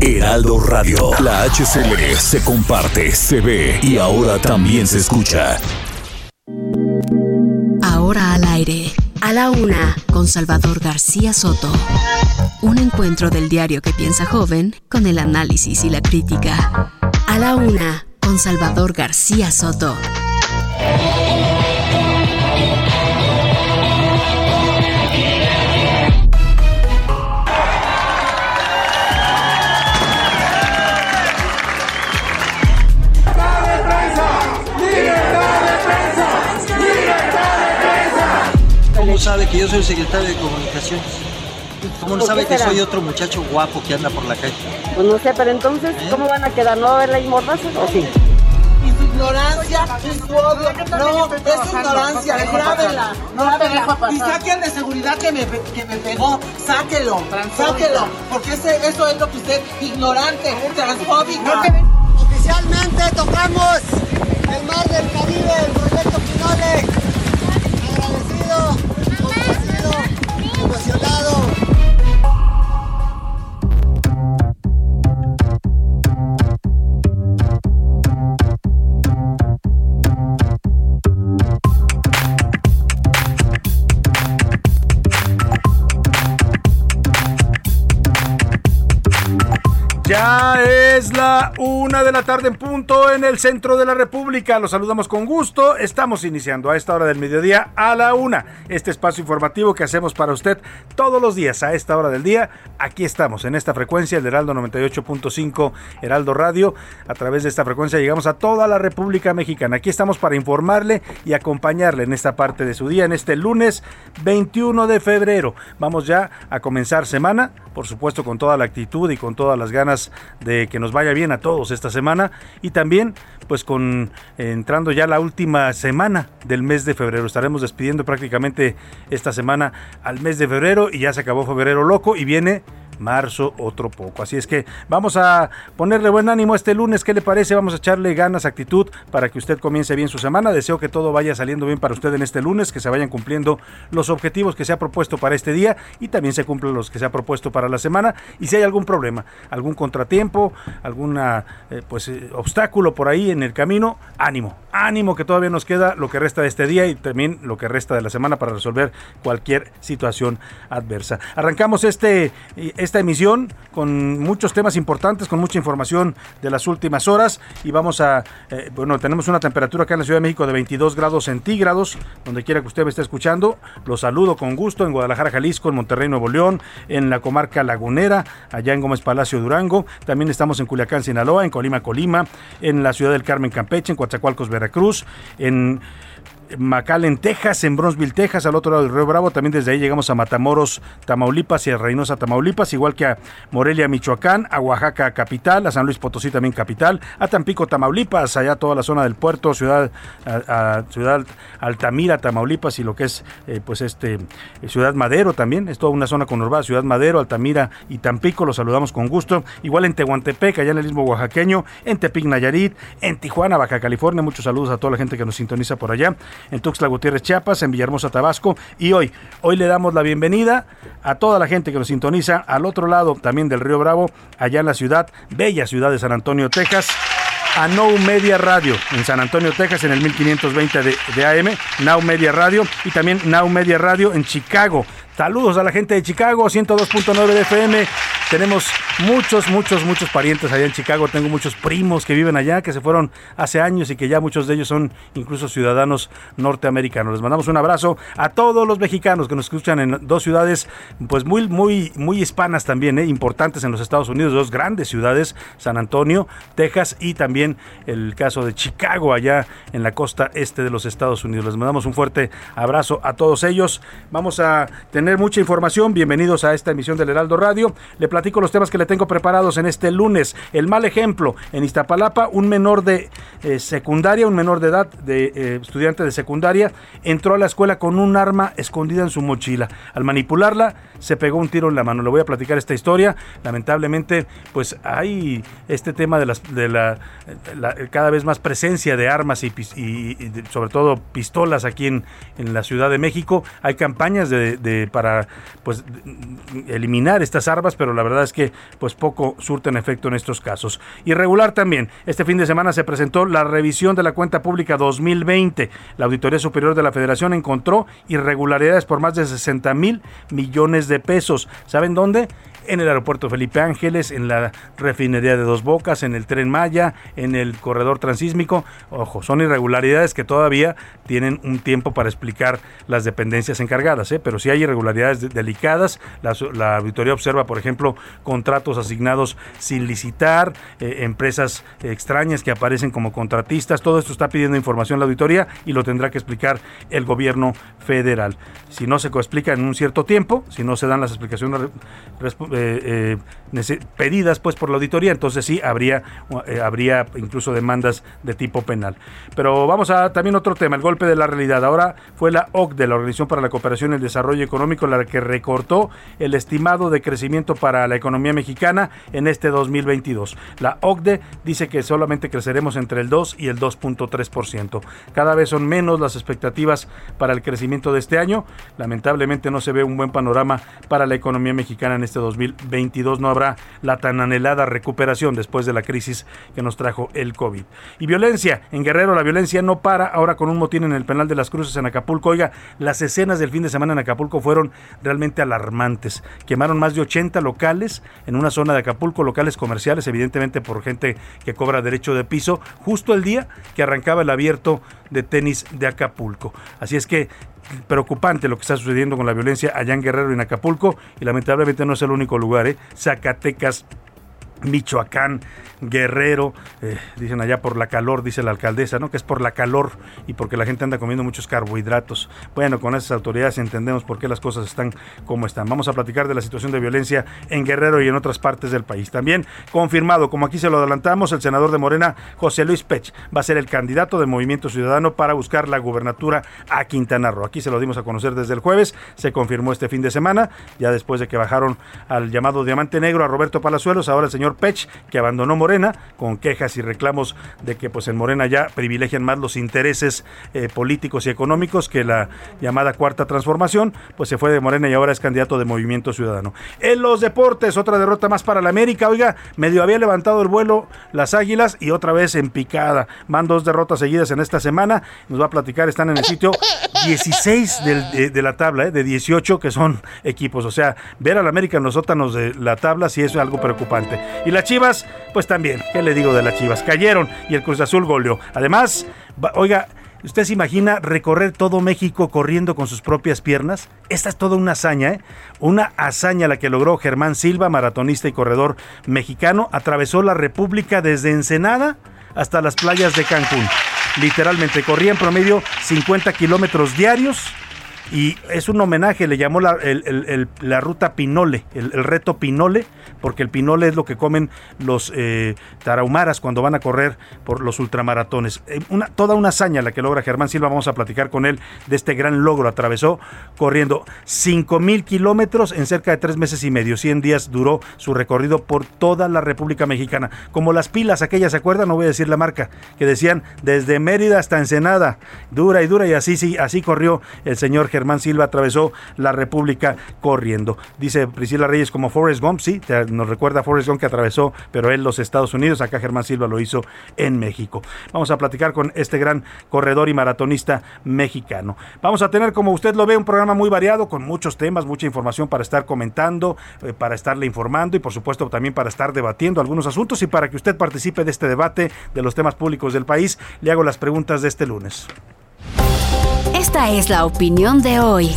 Heraldo Radio. La HCL se comparte, se ve y ahora también se escucha. Ahora al aire, a la una, con Salvador García Soto. Un encuentro del diario que piensa joven con el análisis y la crítica. A la una, con Salvador García Soto. Sabe que yo soy el secretario de Comunicaciones? ¿Cómo no ¿Por sabe que será? soy otro muchacho guapo que anda por la calle? Pues no sé, pero entonces, ¿cómo van a quedar? ¿No va a haber ley mordaza o sí? Y su ignorancia y su odio. No, es ignorancia, grábela, grábela. Y saquen de seguridad que me, que me pegó, sáquelo, sáquelo. Porque ese, eso es lo que usted, ignorante, transfóbica. Oficialmente tocamos el mar del Caribe, el proyecto Pinole. Agradecido, emocionado. Ya es la una de la tarde en punto en el centro de la República. Los saludamos con gusto. Estamos iniciando a esta hora del mediodía a la una. Este espacio informativo que hacemos para usted todos los días a esta hora del día. Aquí estamos en esta frecuencia, el Heraldo 98.5 Heraldo Radio. A través de esta frecuencia llegamos a toda la República Mexicana. Aquí estamos para informarle y acompañarle en esta parte de su día, en este lunes 21 de febrero. Vamos ya a comenzar semana, por supuesto con toda la actitud y con todas las ganas de que nos vaya bien a todos esta semana y también pues con entrando ya la última semana del mes de febrero. Estaremos despidiendo prácticamente esta semana al mes de febrero y ya se acabó febrero loco y viene marzo otro poco. Así es que vamos a ponerle buen ánimo este lunes. ¿Qué le parece? Vamos a echarle ganas, actitud para que usted comience bien su semana. Deseo que todo vaya saliendo bien para usted en este lunes, que se vayan cumpliendo los objetivos que se ha propuesto para este día y también se cumplan los que se ha propuesto para la semana. Y si hay algún problema, algún contratiempo, alguna eh, pues eh, obstáculo por ahí en el camino, ánimo, ánimo que todavía nos queda lo que resta de este día y también lo que resta de la semana para resolver cualquier situación adversa. Arrancamos este esta emisión con muchos temas importantes, con mucha información de las últimas horas. Y vamos a, eh, bueno, tenemos una temperatura acá en la Ciudad de México de 22 grados centígrados, donde quiera que usted me esté escuchando, los saludo con gusto en Guadalajara, Jalisco, en Monterrey, Nuevo León, en la comarca lagunera, allá en Gómez Palacio, Durango, también estamos en Culiacán, Sinaloa, en Colima, Colima, en la Ciudad del Carmen, Campeche, en Coatzacoalcos, Veracruz, en McAllen, Texas, en Bronzeville, Texas, al otro lado del Río Bravo. También desde ahí llegamos a Matamoros, Tamaulipas y a Reynosa, Tamaulipas, igual que a Morelia, Michoacán, a Oaxaca, capital, a San Luis Potosí, también capital, a Tampico, Tamaulipas, allá toda la zona del puerto, ciudad, ciudad Altamira, Tamaulipas y lo que es, eh, pues, este, eh, Ciudad Madero también, es toda una zona conurbada, Ciudad Madero, Altamira y Tampico, los saludamos con gusto. Igual en Tehuantepec, allá en el mismo oaxaqueño, en Tepic, Nayarit, en Tijuana, Baja California, muchos saludos a toda la gente que nos sintoniza por allá en Tuxtla Gutiérrez, Chiapas, en Villahermosa, Tabasco. Y hoy, hoy le damos la bienvenida a toda la gente que nos sintoniza al otro lado también del Río Bravo, allá en la ciudad, bella ciudad de San Antonio, Texas. A Now Media Radio en San Antonio, Texas, en el 1520 de, de AM, Now Media Radio y también Now Media Radio en Chicago. Saludos a la gente de Chicago, 102.9 de FM, tenemos muchos, muchos, muchos parientes allá en Chicago. Tengo muchos primos que viven allá, que se fueron hace años y que ya muchos de ellos son incluso ciudadanos norteamericanos. Les mandamos un abrazo a todos los mexicanos que nos escuchan en dos ciudades, pues muy, muy, muy hispanas también, ¿eh? importantes en los Estados Unidos, dos grandes ciudades, San Antonio, Texas y también el caso de Chicago, allá en la costa este de los Estados Unidos. Les mandamos un fuerte abrazo a todos ellos. Vamos a tener mucha información. Bienvenidos a esta emisión del Heraldo Radio. Le platico los temas que le tengo preparados en este lunes. El mal ejemplo en Iztapalapa, un menor de eh, secundaria, un menor de edad, de eh, estudiante de secundaria, entró a la escuela con un arma escondida en su mochila. Al manipularla, se pegó un tiro en la mano. Le voy a platicar esta historia. Lamentablemente, pues hay este tema de, las, de la, cada vez más presencia de armas y, sobre todo pistolas aquí en, en, la Ciudad de México. Hay campañas de, para pues eliminar estas armas, pero la verdad es que pues poco surten efecto en estos casos. Irregular también. Este fin de semana se presentó la revisión de la cuenta pública 2020. La Auditoría Superior de la Federación encontró irregularidades por más de 60 mil millones de pesos. ¿Saben dónde? En el aeropuerto Felipe Ángeles, en la refinería de Dos Bocas, en el tren Maya, en el corredor transísmico. Ojo, son irregularidades que todavía tienen un tiempo para explicar las dependencias encargadas, ¿eh? pero si hay irregularidades delicadas. La, auditoría observa, por ejemplo, contratos asignados sin licitar, eh, empresas extrañas que aparecen como contratistas. Todo esto está pidiendo información la auditoría y lo tendrá que explicar el gobierno federal. Si no se explica en un cierto tiempo, si no se dan las explicaciones eh, eh, pedidas pues por la auditoría, entonces sí habría, eh, habría incluso demandas de tipo penal. Pero vamos a también otro tema, el golpe de la realidad. Ahora fue la OCDE, la Organización para la Cooperación y el Desarrollo Económico, la que recortó el estimado de crecimiento para la economía mexicana en este 2022. La OCDE dice que solamente creceremos entre el 2 y el 2.3%. Cada vez son menos las expectativas para el crecimiento de este año. Lamentablemente no se ve un buen panorama para la economía mexicana en este 2022 2022 no habrá la tan anhelada recuperación después de la crisis que nos trajo el COVID. Y violencia, en Guerrero la violencia no para, ahora con un motín en el penal de las Cruces en Acapulco. Oiga, las escenas del fin de semana en Acapulco fueron realmente alarmantes. Quemaron más de 80 locales en una zona de Acapulco, locales comerciales, evidentemente por gente que cobra derecho de piso, justo el día que arrancaba el abierto de tenis de Acapulco. Así es que preocupante lo que está sucediendo con la violencia allá en Guerrero y en Acapulco y lamentablemente no es el único lugar, ¿eh? Zacatecas Michoacán, Guerrero, eh, dicen allá por la calor, dice la alcaldesa, ¿no? Que es por la calor y porque la gente anda comiendo muchos carbohidratos. Bueno, con esas autoridades entendemos por qué las cosas están como están. Vamos a platicar de la situación de violencia en Guerrero y en otras partes del país. También confirmado, como aquí se lo adelantamos, el senador de Morena, José Luis Pech, va a ser el candidato de Movimiento Ciudadano para buscar la gubernatura a Quintana Roo. Aquí se lo dimos a conocer desde el jueves, se confirmó este fin de semana, ya después de que bajaron al llamado Diamante Negro a Roberto Palazuelos, ahora el señor Pech, que abandonó Morena con quejas y reclamos de que pues en Morena ya privilegian más los intereses eh, políticos y económicos que la llamada cuarta transformación, pues se fue de Morena y ahora es candidato de Movimiento Ciudadano. En los deportes, otra derrota más para la América, oiga, medio había levantado el vuelo las Águilas y otra vez en picada. Van dos derrotas seguidas en esta semana, nos va a platicar, están en el sitio 16 de, la tabla, eh, de 18 que son equipos, o sea, ver al América en los sótanos de la tabla sí es algo preocupante. Y las Chivas, pues también, ¿qué le digo de las Chivas? Cayeron y el Cruz Azul goleó. Además, oiga, ¿Usted se imagina recorrer todo México corriendo con sus propias piernas? Esta es toda una hazaña, ¿eh? Una hazaña la que logró Germán Silva, maratonista y corredor mexicano. Atravesó la República desde Ensenada hasta las playas de Cancún. Literalmente corría en promedio 50 kilómetros diarios y es un homenaje, le llamó la, la ruta Pinole, el, reto Pinole, porque el Pinole es lo que comen los eh, tarahumaras cuando van a correr por los ultramaratones. Eh, toda una hazaña la que logra Germán Silva, vamos a platicar con él de este gran logro. Atravesó corriendo 5 mil kilómetros en cerca de tres meses y medio. 100 días duró su recorrido por toda la República Mexicana. Como las pilas aquellas, ¿se acuerdan? No voy a decir la marca, que decían desde Mérida hasta Ensenada, dura y dura, y así, sí, así corrió el señor Germán Germán Silva atravesó la República corriendo. Dice Priscila Reyes como Forrest Gump, sí, nos recuerda a Forrest Gump que atravesó, pero él los Estados Unidos, acá Germán Silva lo hizo en México. Vamos a platicar con este gran corredor y maratonista mexicano. Vamos a tener, como usted lo ve, un programa muy variado con muchos temas, mucha información para estar comentando, eh, para estarle informando y por supuesto también para estar debatiendo algunos asuntos y para que usted participe de este debate de los temas públicos del país, le hago las preguntas de este lunes. Es la opinión de hoy.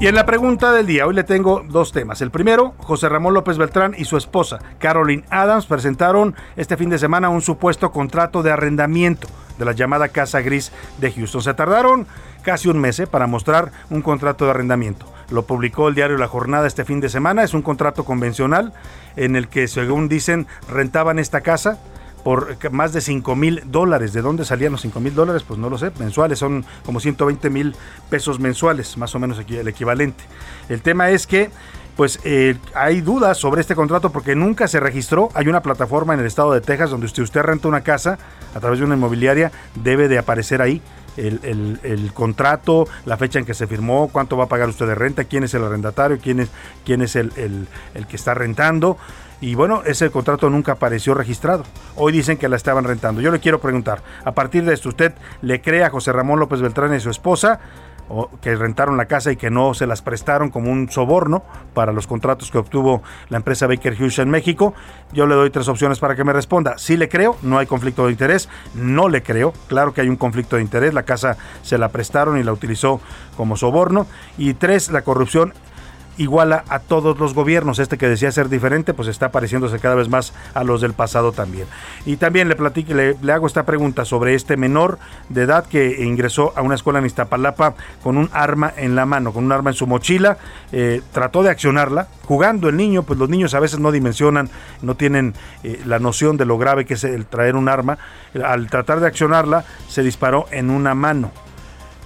Y en la pregunta del día, hoy le tengo dos temas. El primero, José Ramón López Beltrán y su esposa, Caroline Adams, presentaron este fin de semana un supuesto contrato de arrendamiento de la llamada Casa Gris de Houston. Se tardaron casi un mes eh, para mostrar un contrato de arrendamiento. Lo publicó el diario La Jornada este fin de semana. Es un contrato convencional en el que, según dicen, rentaban esta casa por más de 5 mil dólares. ¿De dónde salían los 5 mil dólares? Pues no lo sé. Mensuales son como 120 mil pesos mensuales, más o menos el equivalente. El tema es que pues eh, hay dudas sobre este contrato porque nunca se registró. Hay una plataforma en el estado de Texas donde usted, usted renta una casa a través de una inmobiliaria, debe de aparecer ahí. El, contrato, la fecha en que se firmó, cuánto va a pagar usted de renta, quién es el arrendatario, quién es, quién es el, el que está rentando. Y bueno, ese contrato nunca apareció registrado. Hoy dicen que la estaban rentando. Yo le quiero preguntar, a partir de esto, ¿usted le cree a José Ramón López Beltrán y su esposa que rentaron la casa y que no se las prestaron como un soborno para los contratos que obtuvo la empresa Baker Hughes en México. Yo le doy tres opciones para que me responda. Sí le creo, no hay conflicto de interés. No le creo, claro que hay un conflicto de interés. La casa se la prestaron y la utilizó como soborno. Y tres, la corrupción iguala a todos los gobiernos. Este que decía ser diferente, pues está pareciéndose cada vez más a los del pasado también. Y también le platico, le, hago esta pregunta sobre este menor de edad que ingresó a una escuela en Iztapalapa con un arma en la mano, con un arma en su mochila. Eh, trató de accionarla, jugando el niño, pues los niños a veces no dimensionan, no tienen eh, la noción de lo grave que es el traer un arma. Al tratar de accionarla, se disparó en una mano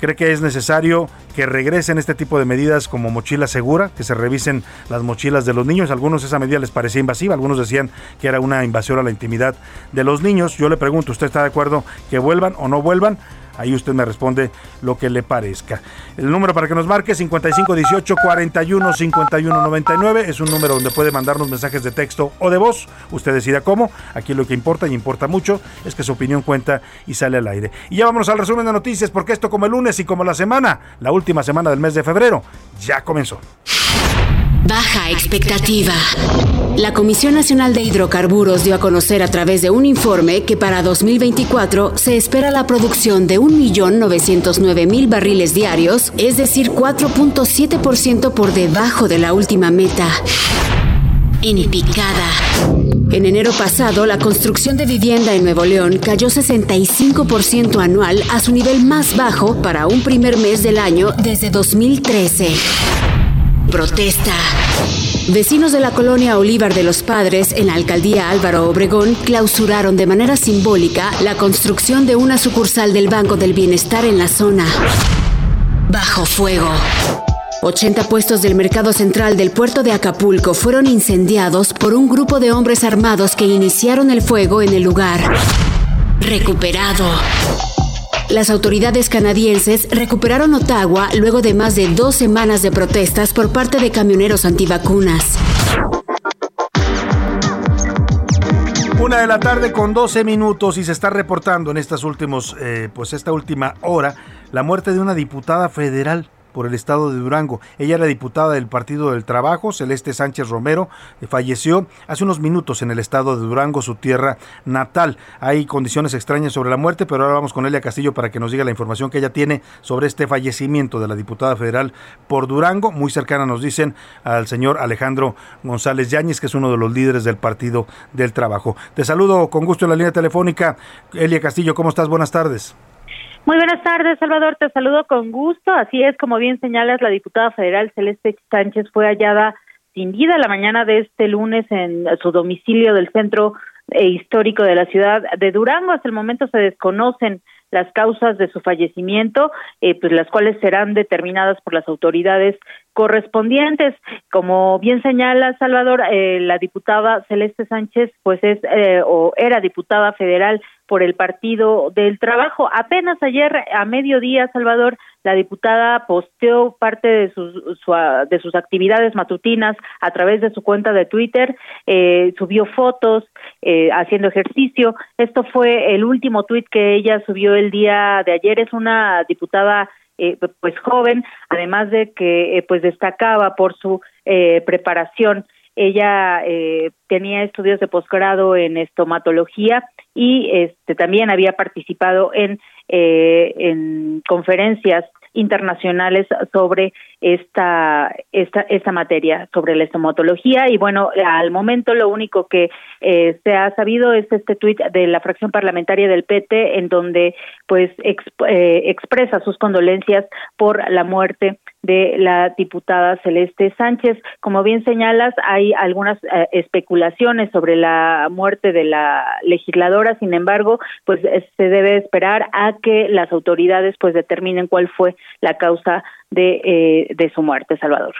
cree que es necesario que regresen este tipo de medidas como mochila segura, que se revisen las mochilas de los niños. algunos esa medida les parecía invasiva, algunos decían que era una invasión a la intimidad de los niños. Yo le pregunto, ¿usted está de acuerdo que vuelvan o no vuelvan? Ahí usted me responde lo que le parezca. El número para que nos marque 5518 41 51 es un número donde puede mandarnos mensajes de texto o de voz. Usted decida cómo. Aquí lo que importa y importa mucho es que su opinión cuenta y sale al aire. Y ya vámonos al resumen de noticias porque esto como el lunes y como la semana, la última semana del mes de febrero, ya comenzó. Baja expectativa. La Comisión Nacional de Hidrocarburos dio a conocer a través de un informe que para 2024 se espera la producción de 1.909.000 barriles diarios, es decir, 4.7% por debajo de la última meta. En picada. En enero pasado, la construcción de vivienda en Nuevo León cayó 65% anual a su nivel más bajo para un primer mes del año desde 2013. Protesta. Vecinos de la colonia Olivar de los Padres, en la alcaldía Álvaro Obregón, clausuraron de manera simbólica la construcción de una sucursal del Banco del Bienestar en la zona. Bajo fuego. 80 puestos del mercado central del puerto de Acapulco fueron incendiados por un grupo de hombres armados que iniciaron el fuego en el lugar. Recuperado. Las autoridades canadienses recuperaron Ottawa luego de más de dos semanas de protestas por parte de camioneros antivacunas. Una de la tarde con 12 minutos y se está reportando en estas últimos, eh, pues esta última hora, la muerte de una diputada federal por el estado de Durango. Ella era diputada del Partido del Trabajo, Celeste Sánchez Romero, eh, falleció hace unos minutos en el estado de Durango, su tierra natal. Hay condiciones extrañas sobre la muerte, pero ahora vamos con Elia Castillo para que nos diga la información que ella tiene sobre este fallecimiento de la diputada federal por Durango. Muy cercana nos dicen al señor Alejandro González Yáñez, que es uno de los líderes del Partido del Trabajo. Te saludo con gusto en la línea telefónica. Elia Castillo, ¿cómo estás? Buenas tardes. Muy buenas tardes, Salvador. Te saludo con gusto. Así es, como bien señalas, la diputada federal Celeste Sánchez fue hallada sin vida la mañana de este lunes en su domicilio del centro eh, histórico de la ciudad de Durango. Hasta el momento se desconocen las causas de su fallecimiento, eh, pues las cuales serán determinadas por las autoridades correspondientes. Como bien señala Salvador, eh, la diputada Celeste Sánchez, pues es eh, o era diputada federal por el Partido del Trabajo. Apenas ayer a mediodía, Salvador, la diputada posteó parte de sus, de sus actividades matutinas a través de su cuenta de Twitter, eh, subió fotos eh, haciendo ejercicio. Esto fue el último tuit que ella subió el día de ayer. Es una diputada eh, pues joven, además de que pues destacaba por su preparación. Ella tenía estudios de posgrado en estomatología y este también había participado en en conferencias internacionales sobre esta, esta, esta materia, sobre la estomatología. Y bueno, al momento lo único que eh, se ha sabido es este tuit de la fracción parlamentaria del PT, en donde pues eh, expresa sus condolencias por la muerte de la diputada Celeste Sánchez. Como bien señalas, hay algunas eh, especulaciones sobre la muerte de la legisladora, sin embargo, pues se debe esperar a que las autoridades pues determinen cuál fue la causa de, eh, de su muerte, Salvador.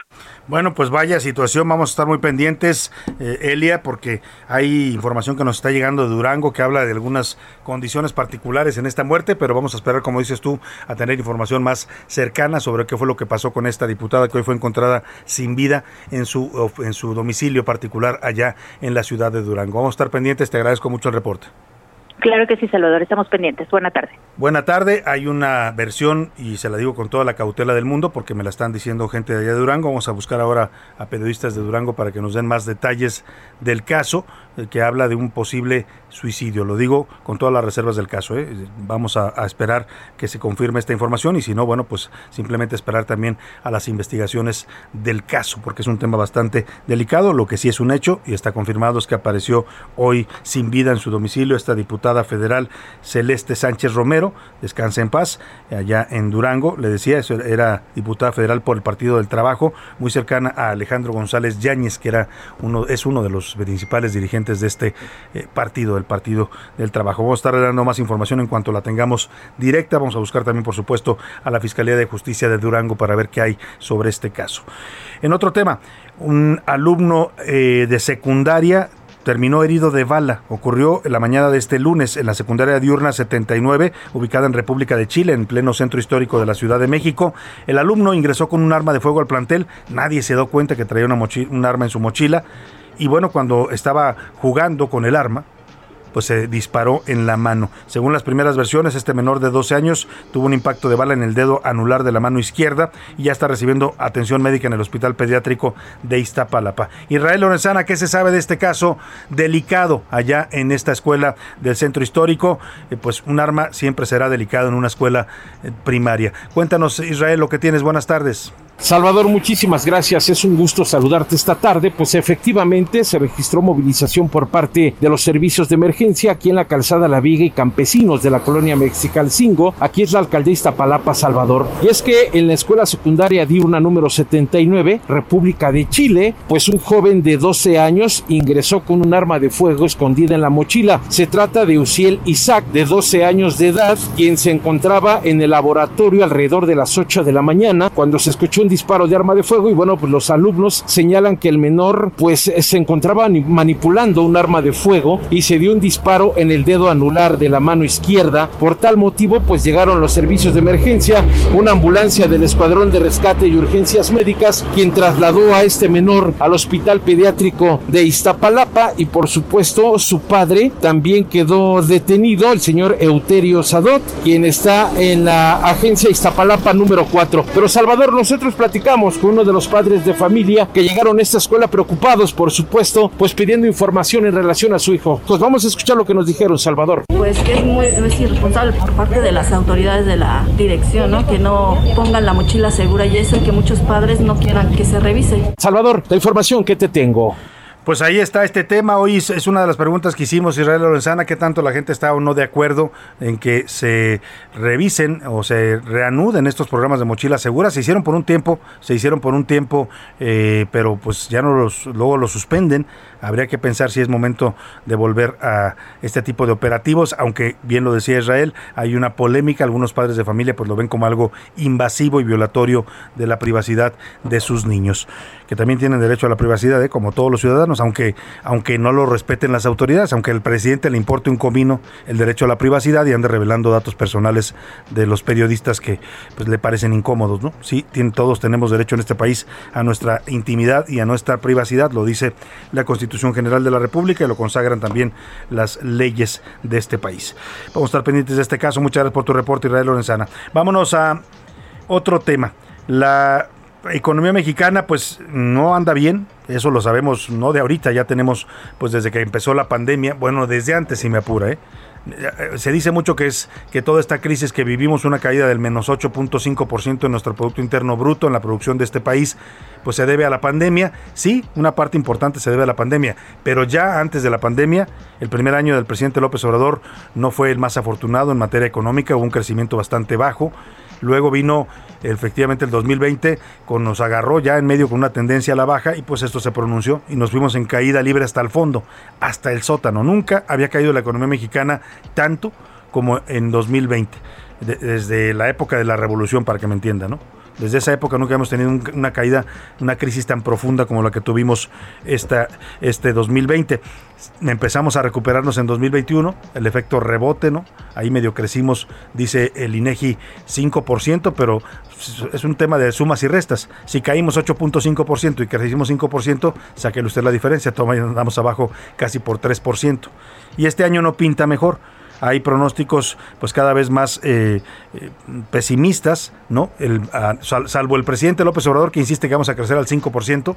Bueno, pues vaya situación, vamos a estar muy pendientes, eh, Elia, porque hay información que nos está llegando de Durango que habla de algunas condiciones particulares en esta muerte, pero vamos a esperar, como dices tú, a tener información más cercana sobre qué fue lo que pasó con esta diputada que hoy fue encontrada sin vida en su, en su domicilio particular allá en la ciudad de Durango. Vamos a estar pendientes, te agradezco mucho el reporte. Claro que sí, Salvador, estamos pendientes. Buena tarde. Buena tarde, hay una versión y se la digo con toda la cautela del mundo porque me la están diciendo gente de allá de Durango. Vamos a buscar ahora a periodistas de Durango para que nos den más detalles del caso que habla de un posible suicidio. Lo digo con todas las reservas del caso. ¿eh? Vamos a, esperar que se confirme esta información y si no, bueno, pues simplemente esperar también a las investigaciones del caso, porque es un tema bastante delicado. Lo que sí es un hecho y está confirmado es que apareció hoy sin vida en su domicilio esta diputada federal Celeste Sánchez Romero, descansa en paz, allá en Durango. Le decía, era diputada federal por el Partido del Trabajo, muy cercana a Alejandro González Yáñez, que era uno, es uno de los principales dirigentes de este eh, partido, del Partido del Trabajo. Vamos a estar dando más información en cuanto la tengamos directa. Vamos a buscar también, por supuesto, a la Fiscalía de Justicia de Durango para ver qué hay sobre este caso. En otro tema, un alumno eh, de secundaria terminó herido de bala. Ocurrió en la mañana de este lunes en la secundaria diurna 79, ubicada en República de Chile, en pleno centro histórico de la Ciudad de México. El alumno ingresó con un arma de fuego al plantel. Nadie se dio cuenta que traía una un arma en su mochila. Y bueno, cuando estaba jugando con el arma, pues se disparó en la mano. Según las primeras versiones, este menor de 12 años tuvo un impacto de bala en el dedo anular de la mano izquierda y ya está recibiendo atención médica en el Hospital Pediátrico de Iztapalapa. Israel Lorenzana, ¿qué se sabe de este caso delicado allá en esta escuela del centro histórico? Eh, pues un arma siempre será delicado en una escuela eh, primaria. Cuéntanos, Israel, lo que tienes. Buenas tardes. Salvador, muchísimas gracias. Es un gusto saludarte esta tarde. Pues efectivamente se registró movilización por parte de los servicios de emergencia aquí en la calzada La Viga y campesinos de la colonia Mexicalcingo. Aquí es la alcaldista Palapa Salvador. Y es que en la escuela secundaria diurna número 79, República de Chile, pues un joven de 12 años ingresó con un arma de fuego escondida en la mochila. Se trata de Uciel Isaac, de 12 años de edad, quien se encontraba en el laboratorio alrededor de las 8 de la mañana cuando se escuchó disparo de arma de fuego y bueno, pues los alumnos señalan que el menor pues se encontraba manipulando un arma de fuego y se dio un disparo en el dedo anular de la mano izquierda. Por tal motivo pues llegaron los servicios de emergencia, una ambulancia del Escuadrón de Rescate y Urgencias Médicas, quien trasladó a este menor al Hospital Pediátrico de Iztapalapa y por supuesto su padre también quedó detenido, el señor Euterio Sadot, quien está en la agencia Iztapalapa número 4. Pero Salvador, nosotros platicamos con uno de los padres de familia que llegaron a esta escuela preocupados, por supuesto, pues pidiendo información en relación a su hijo. Pues vamos a escuchar lo que nos dijeron, Salvador. Pues que es muy es irresponsable por parte de las autoridades de la dirección, ¿no? Que no pongan la mochila segura y eso que muchos padres no quieran que se revise. Salvador, la información que te tengo. Pues ahí está este tema. Hoy es una de las preguntas que hicimos Israel Lorenzana, qué tanto la gente está o no de acuerdo en que se revisen o se reanuden estos programas de mochila segura. Se hicieron por un tiempo, se hicieron por un tiempo, eh, pero pues ya no los, luego los suspenden. Habría que pensar si es momento de volver a este tipo de operativos, aunque bien lo decía Israel, hay una polémica, algunos padres de familia pues lo ven como algo invasivo y violatorio de la privacidad de sus niños, que también tienen derecho a la privacidad, ¿eh? como todos los ciudadanos aunque, aunque no lo respeten las autoridades, aunque al presidente le importe un comino el derecho a la privacidad y ande revelando datos personales de los periodistas que pues, le parecen incómodos, ¿no? Sí, todos tenemos derecho en este país a nuestra intimidad y a nuestra privacidad, lo dice la Constitución General de la República y lo consagran también las leyes de este país. Vamos a estar pendientes de este caso. Muchas gracias por tu reporte, Israel Lorenzana. Vámonos a otro tema. La economía mexicana pues no anda bien, eso lo sabemos no de ahorita, ya tenemos pues desde que empezó la pandemia, bueno, desde antes si me apura, ¿eh? Se dice mucho que es que toda esta crisis que vivimos una caída del menos 8.5% en nuestro producto interno bruto en la producción de este país pues se debe a la pandemia. Sí una parte importante se debe a la pandemia pero ya antes de la pandemia el primer año del presidente López Obrador no fue el más afortunado en materia económica hubo un crecimiento bastante bajo Luego vino efectivamente el 2020, con, nos agarró ya en medio con una tendencia a la baja y pues esto se pronunció y nos fuimos en caída libre hasta el fondo, hasta el sótano. Nunca había caído la economía mexicana tanto como en 2020, desde la época de la revolución, para que me entienda, ¿no? Desde esa época nunca hemos tenido una caída, una crisis tan profunda como la que tuvimos esta, este 2020. Empezamos a recuperarnos en 2021, el efecto rebote, ¿no? Ahí medio crecimos, dice el INEGI, 5%, pero es un tema de sumas y restas. Si caímos 8.5% y crecimos 5%, sáquele usted la diferencia, toma andamos abajo casi por 3%. Y este año no pinta mejor hay pronósticos pues cada vez más eh, eh, pesimistas, ¿no? El, salvo el presidente López Obrador que insiste que vamos a crecer al 5%.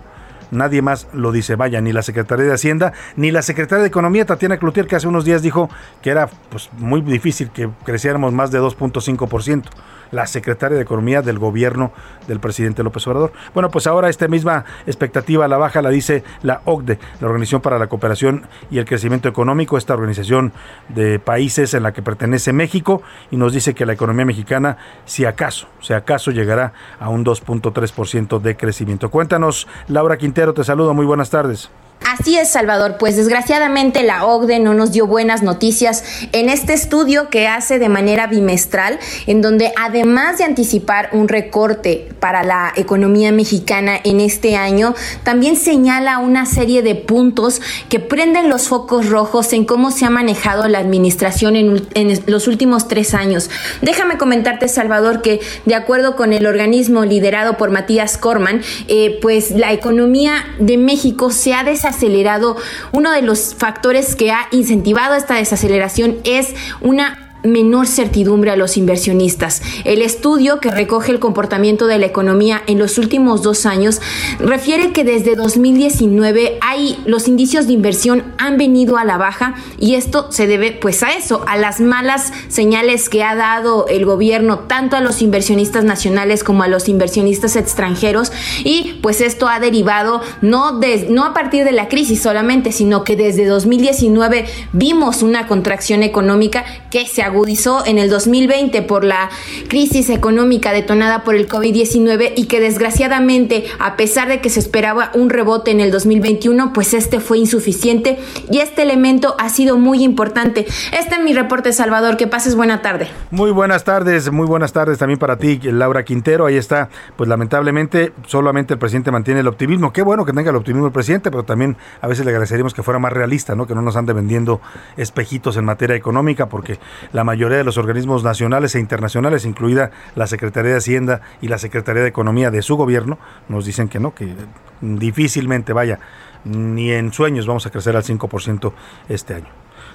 Nadie más lo dice, vaya, ni la Secretaría de Hacienda, ni la Secretaria de Economía, Tatiana Cloutier, que hace unos días dijo que era pues, muy difícil que creciéramos más de 2.5% la secretaria de Economía del gobierno del presidente López Obrador. Bueno, pues ahora esta misma expectativa a la baja la dice la OCDE, la Organización para la Cooperación y el Crecimiento Económico, esta organización de países en la que pertenece México, y nos dice que la economía mexicana, si acaso, si acaso llegará a un 2.3% de crecimiento. Cuéntanos, Laura Quintero, te saludo, muy buenas tardes. Así es, Salvador. Pues desgraciadamente la OCDE no nos dio buenas noticias en este estudio que hace de manera bimestral, en donde además de anticipar un recorte para la economía mexicana en este año, también señala una serie de puntos que prenden los focos rojos en cómo se ha manejado la administración en, los últimos tres años. Déjame comentarte, Salvador, que de acuerdo con el organismo liderado por Matías Corman, eh, pues la economía de México se ha desarrollado acelerado, uno de los factores que ha incentivado esta desaceleración es una menor certidumbre a los inversionistas. El estudio que recoge el comportamiento de la economía en los últimos dos años refiere que desde 2019 hay los indicios de inversión han venido a la baja y esto se debe pues a eso, a las malas señales que ha dado el gobierno tanto a los inversionistas nacionales como a los inversionistas extranjeros y pues esto ha derivado no de, no a partir de la crisis solamente, sino que desde 2019 vimos una contracción económica que se ha agudizó en el 2020 por la crisis económica detonada por el COVID-19 y que desgraciadamente, a pesar de que se esperaba un rebote en el 2021, pues este fue insuficiente y este elemento ha sido muy importante. Este es mi reporte, Salvador. Que pases buena tarde. Muy buenas tardes, muy buenas tardes también para ti, Laura Quintero. Ahí está, pues lamentablemente solamente el presidente mantiene el optimismo. Qué bueno que tenga el optimismo el presidente, pero también a veces le agradeceríamos que fuera más realista, ¿no? Que no nos ande vendiendo espejitos en materia económica, porque la la mayoría de los organismos nacionales e internacionales, incluida la Secretaría de Hacienda y la Secretaría de Economía de su gobierno, nos dicen que no, que difícilmente vaya, ni en sueños vamos a crecer al 5% este año.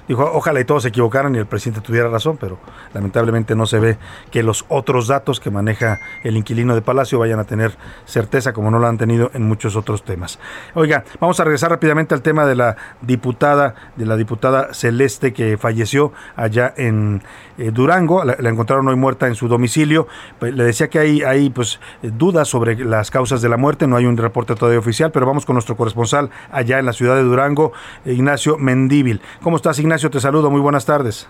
Dijo, ojalá y todos se equivocaran y el presidente tuviera razón, pero lamentablemente no se ve que los otros datos que maneja el inquilino de Palacio vayan a tener certeza como no lo han tenido en muchos otros temas. Oiga, vamos a regresar rápidamente al tema de la diputada, de la diputada Celeste que falleció allá en eh, Durango, la, encontraron hoy muerta en su domicilio. Pues, le decía que hay, hay pues dudas sobre las causas de la muerte, no hay un reporte todavía oficial, pero vamos con nuestro corresponsal allá en la ciudad de Durango, Ignacio Mendíbil. ¿Cómo estás, Ignacio? te saludo, muy buenas tardes.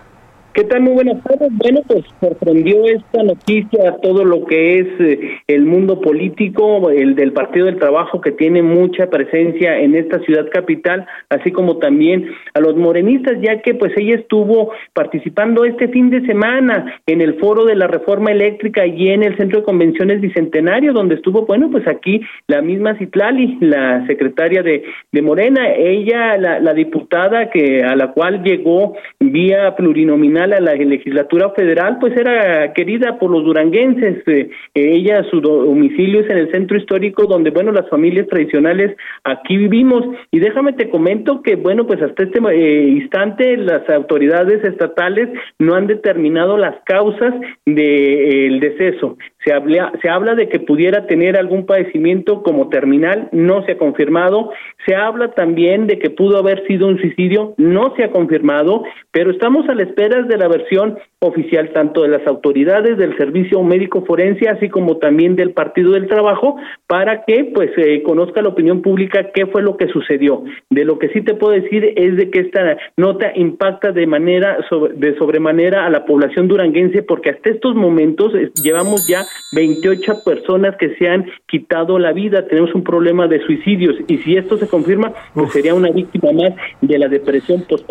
¿Qué tal? Muy buenas tardes. Bueno, pues sorprendió esta noticia a todo lo que es eh, el mundo político, el del Partido del Trabajo que tiene mucha presencia en esta ciudad capital, así como también a los morenistas, ya que pues ella estuvo participando este fin de semana en el foro de la reforma eléctrica y en el Centro de Convenciones Bicentenario, donde estuvo, bueno, pues aquí la misma Citlali, la secretaria de, de Morena, ella, la, la diputada que a la cual llegó vía plurinominal a la legislatura federal, pues era querida por los duranguenses. Eh, ella, su domicilio es en el centro histórico donde, bueno, las familias tradicionales aquí vivimos. Y déjame te comento que, bueno, pues hasta este eh, instante las autoridades estatales no han determinado las causas del de, el deceso. Se habla, se habla de que pudiera tener algún padecimiento como terminal, no se ha confirmado. Se habla también de que pudo haber sido un suicidio, no se ha confirmado, pero estamos a la espera de la versión oficial tanto de las autoridades del Servicio Médico Forense así como también del Partido del Trabajo para que pues se conozca la opinión pública qué fue lo que sucedió. De lo que sí te puedo decir es de que esta nota impacta de manera de sobremanera a la población duranguense porque hasta estos momentos llevamos ya 28 personas que se han quitado la vida, tenemos un problema de suicidios y si esto se confirma pues sería una víctima más de la depresión post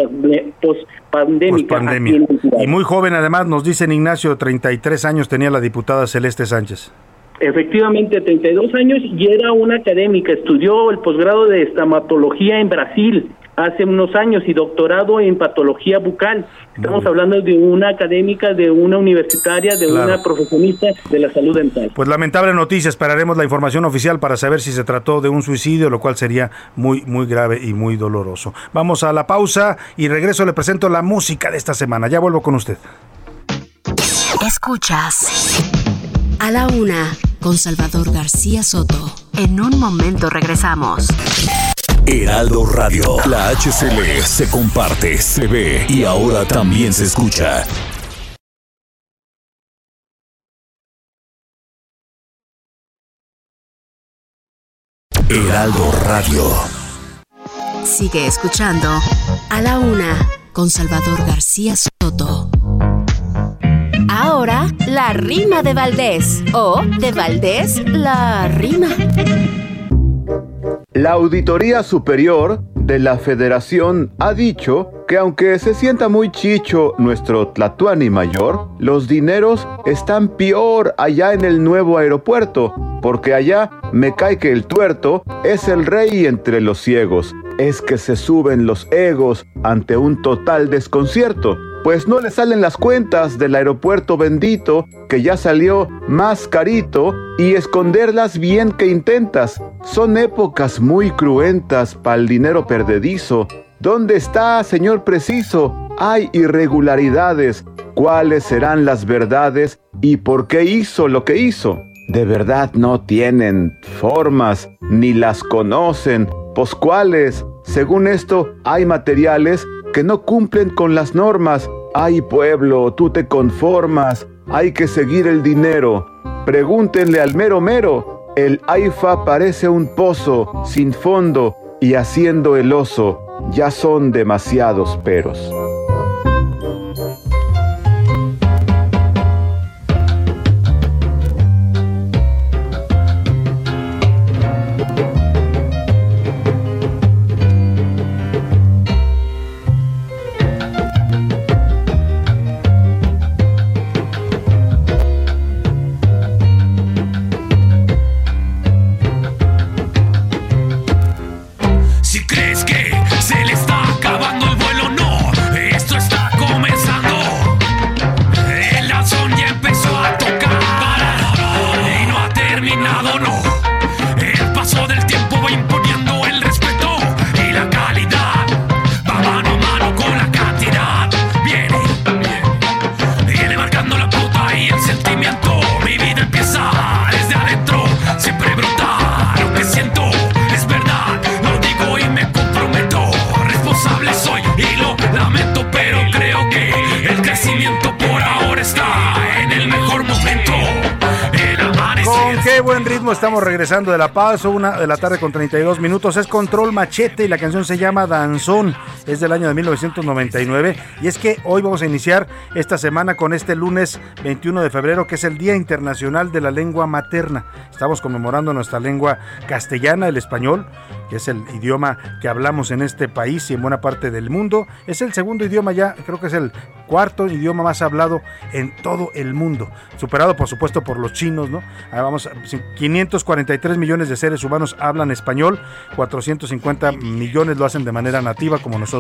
pandémica. Y muy joven además, nos dicen Ignacio, 33 años tenía la diputada Celeste Sánchez. Efectivamente, 32 años y era una académica, estudió el posgrado de estomatología en Brasil hace unos años y doctorado en patología bucal. Estamos hablando de una académica, de una universitaria, de una profesionista de la salud dental. Pues lamentable noticia, esperaremos la información oficial para saber si se trató de un suicidio, lo cual sería muy, muy grave y muy doloroso. Vamos a la pausa y regreso le presento la música de esta semana. Ya vuelvo con usted. Escuchas a la una con Salvador García Soto. En un momento regresamos. Heraldo Radio. La HCL se comparte, se ve y ahora también se escucha. Heraldo Radio. Sigue escuchando a la una con Salvador García Soto. La rima de Valdés o de Valdés, la rima. La Auditoría Superior de la Federación ha dicho que aunque se sienta muy chicho nuestro Tlatuani mayor, los dineros están peor allá en el nuevo aeropuerto, porque allá me cae que el tuerto es el rey entre los ciegos. Es que se suben los egos ante un total desconcierto pues no le salen las cuentas del aeropuerto bendito que ya salió más carito y esconderlas bien que intentas. Son épocas muy cruentas para el dinero perdedizo. ¿Dónde está, señor preciso? Hay irregularidades. ¿Cuáles serán las verdades y por qué hizo lo que hizo? De verdad no tienen formas ni las conocen. Pues cuáles? Según esto, hay materiales que no cumplen con las normas. Ay pueblo, tú te conformas, hay que seguir el dinero. Pregúntenle al mero mero, el AIFA parece un pozo sin fondo y haciendo el oso, ya son demasiados peros. Estamos regresando de La Paz, una de la tarde con 32 minutos. Es Control Machete y la canción se llama Danzón. Es del año de 1999 y es que hoy vamos a iniciar esta semana con este lunes 21 de febrero que es el Día Internacional de la Lengua Materna. Estamos conmemorando nuestra lengua castellana, el español, que es el idioma que hablamos en este país y en buena parte del mundo. Es el segundo idioma ya, creo que es el cuarto idioma más hablado en todo el mundo, superado por supuesto por los chinos, ¿no? Ah, vamos, 543 millones de seres humanos hablan español, 450 millones lo hacen de manera nativa como nosotros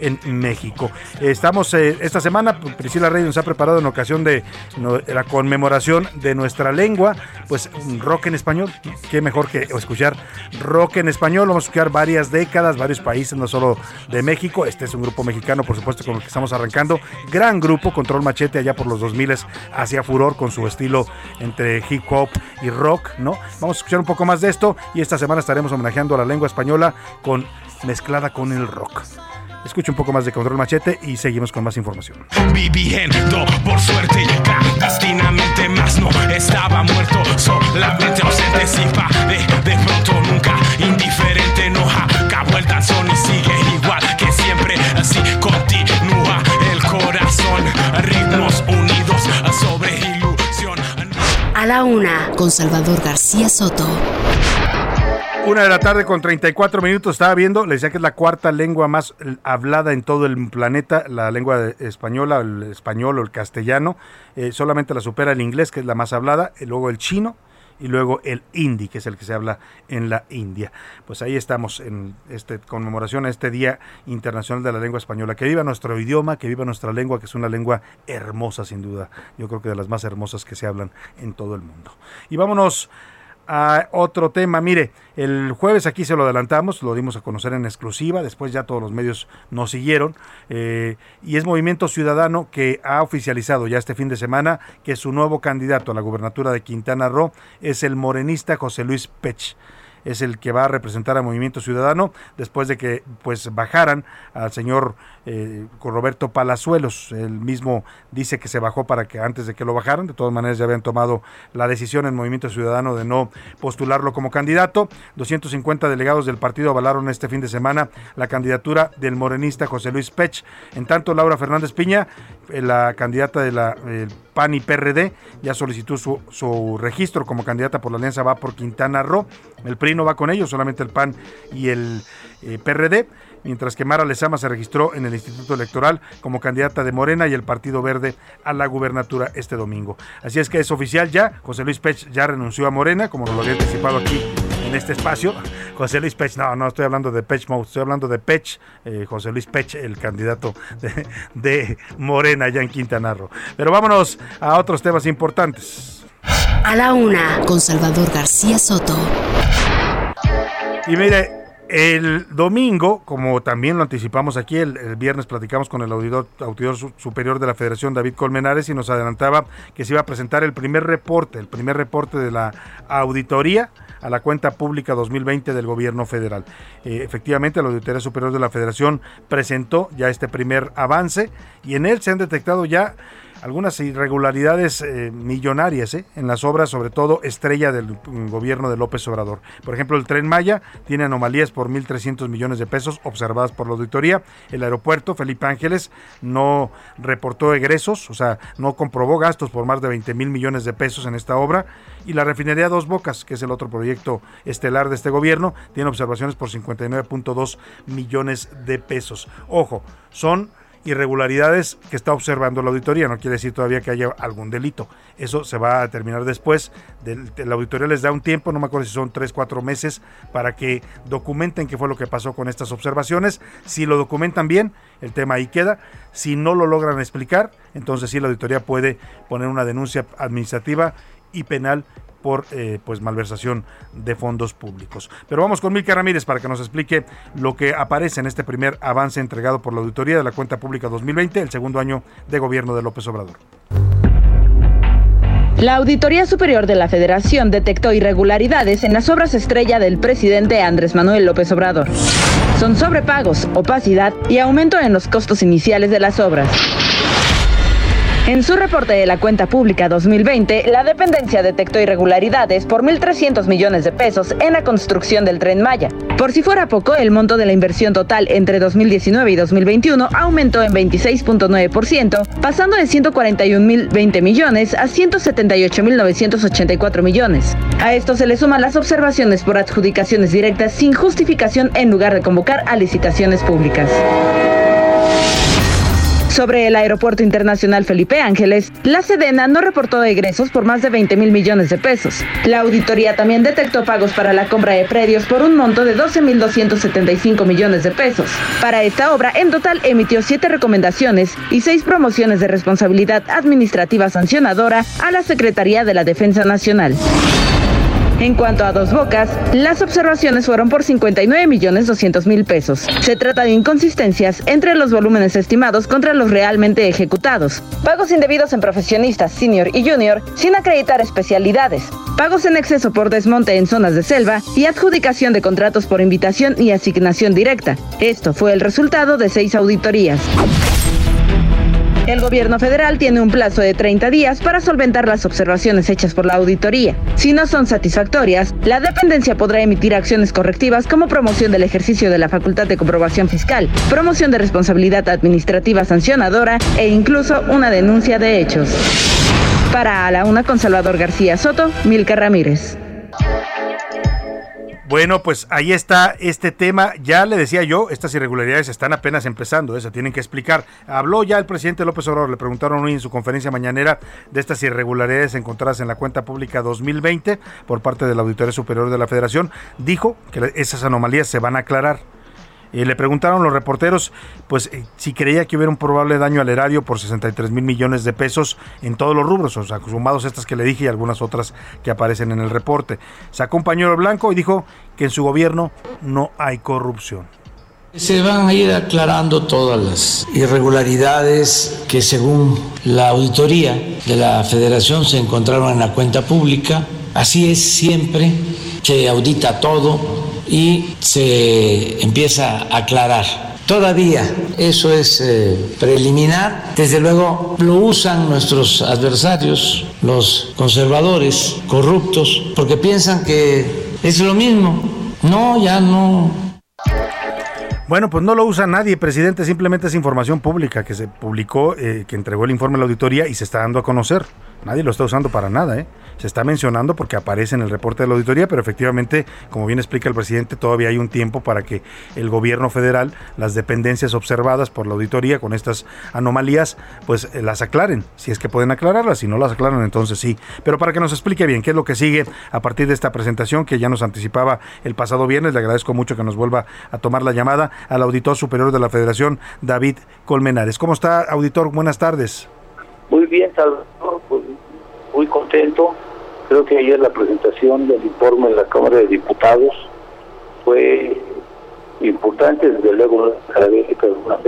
en México. Estamos eh, esta semana, Priscila Rey nos ha preparado en ocasión de la conmemoración de nuestra lengua, pues rock en español, qué mejor que escuchar rock en español, vamos a escuchar varias décadas, varios países, no solo de México, este es un grupo mexicano por supuesto con el que estamos arrancando, gran grupo, Control Machete allá por los 2000 hacía furor con su estilo entre hip hop y rock, ¿no? Vamos a escuchar un poco más de esto y esta semana estaremos homenajeando a la lengua española con mezclada con el rock. Escucha un poco más de Control Machete y seguimos con más información. Viviendo por suerte, clandestinamente más no estaba muerto, solamente ausente sin de, de pronto nunca indiferente, no acabó el danzón y sigue igual que siempre, así continúa el corazón, ritmos unidos sobre ilusión. A la una, con Salvador García Soto. Una de la tarde con 34 minutos estaba viendo, le decía que es la cuarta lengua más hablada en todo el planeta, la lengua española, el español o el castellano, eh, solamente la supera el inglés, que es la más hablada, y luego el chino, y luego el hindi, que es el que se habla en la India. Pues ahí estamos en este conmemoración a este Día Internacional de la Lengua Española. Que viva nuestro idioma, que viva nuestra lengua, que es una lengua hermosa sin duda. Yo creo que de las más hermosas que se hablan en todo el mundo. Y vámonos a otro tema. Mire, el jueves aquí se lo adelantamos, lo dimos a conocer en exclusiva, después ya todos los medios nos siguieron, eh, y es Movimiento Ciudadano que ha oficializado ya este fin de semana que su nuevo candidato a la gubernatura de Quintana Roo es el morenista José Luis Pech es el que va a representar a Movimiento Ciudadano después de que pues bajaran al señor eh, Roberto Palazuelos. Él mismo dice que se bajó para que antes de que lo bajaran, de todas maneras ya habían tomado la decisión en Movimiento Ciudadano de no postularlo como candidato. 250 delegados del partido avalaron este fin de semana la candidatura del morenista José Luis Pech. En tanto, Laura Fernández Piña, eh, la candidata de la PAN y PRD, ya solicitó su, registro como candidata por la Alianza Va por Quintana Roo. El PRI no va con ellos, solamente el PAN y el eh, PRD mientras que Mara Lezama se registró en el Instituto Electoral como candidata de Morena y el Partido Verde a la gubernatura este domingo. Así es que es oficial ya, José Luis Pech ya renunció a Morena, como lo había anticipado aquí en este espacio. José Luis Pech, no, no estoy hablando de Pech Mode, estoy hablando de Pech, eh, José Luis Pech, el candidato de, de Morena ya en Quintana Roo. Pero vámonos a otros temas importantes. A la una, con Salvador García Soto. Y mire, el domingo, como también lo anticipamos aquí, el, viernes platicamos con el auditor, superior de la Federación, David Colmenares, y nos adelantaba que se iba a presentar el primer reporte, el primer reporte de la auditoría a la cuenta pública 2020 del gobierno federal. Eh, efectivamente, la Auditoría Superior de la Federación presentó ya este primer avance y en él se han detectado ya algunas irregularidades eh, millonarias eh, en las obras, sobre todo estrella del gobierno de López Obrador. Por ejemplo, el tren Maya tiene anomalías por 1.300 millones de pesos observadas por la auditoría. El aeropuerto Felipe Ángeles no reportó egresos, o sea, no comprobó gastos por más de 20 mil millones de pesos en esta obra. Y la refinería Dos Bocas, que es el otro proyecto estelar de este gobierno, tiene observaciones por 59.2 millones de pesos. Ojo, son irregularidades que está observando la auditoría. No quiere decir todavía que haya algún delito. Eso se va a determinar después. la auditoría les da un tiempo, no me acuerdo si son tres, cuatro meses, para que documenten qué fue lo que pasó con estas observaciones. Si lo documentan bien, el tema ahí queda. Si no lo logran explicar, entonces sí la auditoría puede poner una denuncia administrativa y penal por eh, pues malversación de fondos públicos. Pero vamos con Milka Ramírez para que nos explique lo que aparece en este primer avance entregado por la Auditoría de la Cuenta Pública 2020, el segundo año de gobierno de López Obrador. La Auditoría Superior de la Federación detectó irregularidades en las obras estrella del presidente Andrés Manuel López Obrador. Son sobrepagos, opacidad y aumento en los costos iniciales de las obras. En su reporte de la cuenta pública 2020, la dependencia detectó irregularidades por 1.300 millones de pesos en la construcción del tren Maya. Por si fuera poco, el monto de la inversión total entre 2019 y 2021 aumentó en 26.9%, pasando de 141.020 millones a 178.984 millones. A esto se le suman las observaciones por adjudicaciones directas sin justificación en lugar de convocar a licitaciones públicas. Sobre el Aeropuerto Internacional Felipe Ángeles, la Sedena no reportó egresos por más de 20 mil millones de pesos. La auditoría también detectó pagos para la compra de predios por un monto de 12.275 millones de pesos. Para esta obra, en total emitió siete recomendaciones y seis promociones de responsabilidad administrativa sancionadora a la Secretaría de la Defensa Nacional. En cuanto a Dos Bocas, las observaciones fueron por 59 millones 200 mil pesos. Se trata de inconsistencias entre los volúmenes estimados contra los realmente ejecutados. Pagos indebidos en profesionistas senior y junior sin acreditar especialidades. Pagos en exceso por desmonte en zonas de selva y adjudicación de contratos por invitación y asignación directa. Esto fue el resultado de seis auditorías. El gobierno federal tiene un plazo de 30 días para solventar las observaciones hechas por la auditoría. Si no son satisfactorias, la dependencia podrá emitir acciones correctivas como promoción del ejercicio de la facultad de comprobación fiscal, promoción de responsabilidad administrativa sancionadora e incluso una denuncia de hechos. Para A la Una con Salvador García Soto, Milka Ramírez. Bueno, pues ahí está este tema. Ya le decía yo, estas irregularidades están apenas empezando, ¿eh? se tienen que explicar. Habló ya el presidente López Obrador, le preguntaron hoy en su conferencia mañanera de estas irregularidades encontradas en la cuenta pública 2020 por parte de la Auditoría Superior de la Federación. Dijo que esas anomalías se van a aclarar. Le preguntaron los reporteros, pues, eh, si creía que hubiera un probable daño al erario por 63 mil millones de pesos en todos los rubros, o sea, sumados estas que le dije y algunas otras que aparecen en el reporte. Sacó un pañuelo blanco y dijo que en su gobierno no hay corrupción. Se van a ir aclarando todas las irregularidades que según la auditoría de la federación se encontraron en la cuenta pública. Así es siempre, se audita todo, y se empieza a aclarar. Todavía eso es eh, preliminar. Desde luego lo usan nuestros adversarios, los conservadores, corruptos, porque piensan que es lo mismo. No, ya no. Bueno, pues no lo usa nadie, presidente, simplemente es información pública que se publicó, eh, que entregó el informe a la auditoría y se está dando a conocer. Nadie lo está usando para nada, ¿eh? Se está mencionando porque aparece en el reporte de la auditoría, pero efectivamente, como bien explica el presidente, todavía hay un tiempo para que el gobierno federal, las dependencias observadas por la auditoría con estas anomalías, pues eh, las aclaren, si es que pueden aclararlas, si no las aclaran, entonces sí. Pero para que nos explique bien qué es lo que sigue a partir de esta presentación que ya nos anticipaba el pasado viernes, le agradezco mucho que nos vuelva a tomar la llamada al auditor superior de la Federación, David Colmenares. ¿Cómo está, auditor? Buenas tardes. Muy bien, Salvador, pues, muy contento. Creo que ayer la presentación del informe en la Cámara de Diputados fue importante, desde luego académica de una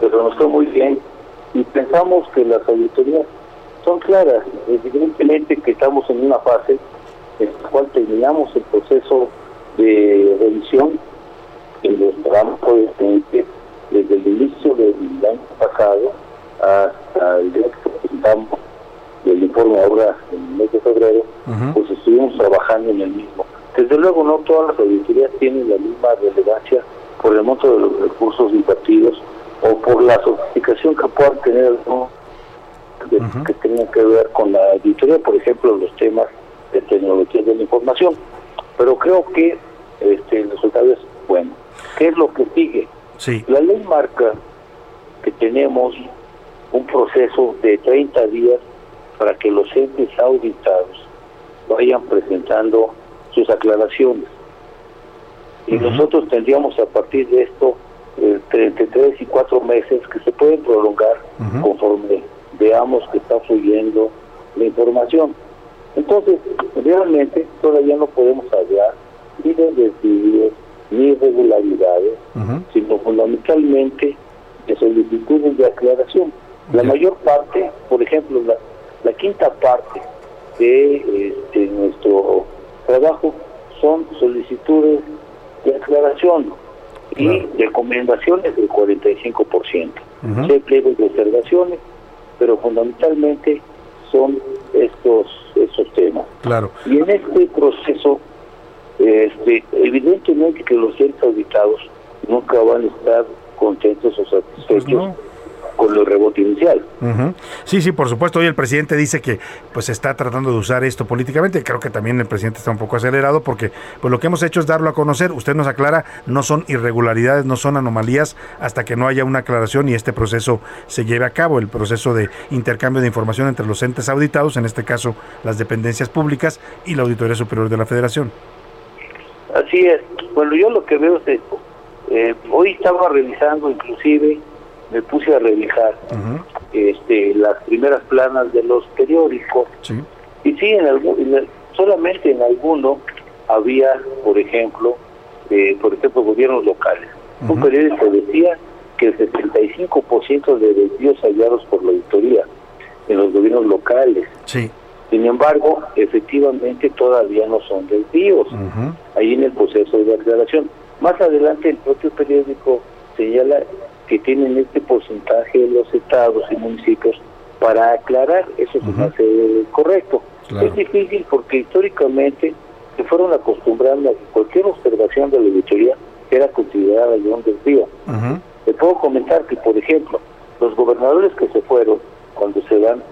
pero nos fue muy bien y pensamos que las auditorías son claras. Evidentemente que estamos en una fase en la cual terminamos el proceso de revisión que lo esperamos desde el inicio del año pasado hasta el día que presentamos el informe ahora en el mes de febrero, pues estuvimos trabajando en el mismo. Desde luego no todas las auditorías tienen la misma relevancia por el monto de los recursos invertidos o por la sofisticación que puedan tener ¿no? que, tengan que ver con la auditoría, por ejemplo, los temas de tecnología de la información. Pero creo que este, el resultado es bueno. ¿Qué es lo que sigue? Sí. La ley marca que tenemos un proceso de 30 días para que los entes auditados vayan presentando sus aclaraciones. Y nosotros tendríamos a partir de esto eh, entre tres y cuatro meses que se pueden prolongar conforme veamos que está fluyendo la información. Entonces, realmente todavía no podemos hablar ni de desvíos ni irregularidades, sino fundamentalmente de solicitudes de aclaración. La mayor parte, por ejemplo, la, la quinta parte de este, nuestro trabajo son solicitudes de aclaración y recomendaciones del 45%. Uh -huh. pliegos de observaciones pero fundamentalmente son estos estos temas. Claro. Y en este proceso, este, evidentemente que los entes auditados nunca van a estar contentos o satisfechos con el rebote inicial. Sí, sí, por supuesto. Hoy el presidente dice que pues está tratando de usar esto políticamente. Creo que también el presidente está un poco acelerado porque pues lo que hemos hecho es darlo a conocer. Usted nos aclara, no son irregularidades, no son anomalías hasta que no haya una aclaración y este proceso se lleve a cabo, el proceso de intercambio de información entre los entes auditados, en este caso las dependencias públicas y la Auditoría Superior de la Federación. Así es. Bueno, yo lo que veo es esto. Eh, hoy estaba revisando inclusive me puse a revisar este, las primeras planas de los periódicos y sí, en algún, solamente en alguno había, por ejemplo, eh, por ejemplo, gobiernos locales. Un periódico decía que el 75% de desvíos hallados por la auditoría en los gobiernos locales. Sí. Sin embargo, efectivamente todavía no son desvíos ahí en el proceso de declaración. Más adelante el propio periódico señala que tienen este porcentaje de los estados y municipios para aclarar, eso se me hace correcto. Es difícil porque históricamente se fueron acostumbrando a que cualquier observación de la auditoría era considerada ya un desvío. Le puedo comentar que, por ejemplo, los gobernadores que se fueron, cuando se van,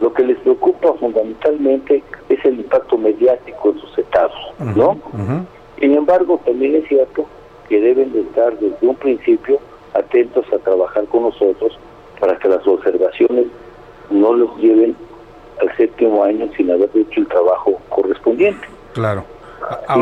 lo que les preocupa fundamentalmente es el impacto mediático en sus estados, ¿no? Sin embargo, también es cierto que deben de estar desde un principio atentos a trabajar con nosotros para que las observaciones no los lleven al séptimo año sin haber hecho el trabajo correspondiente. Claro.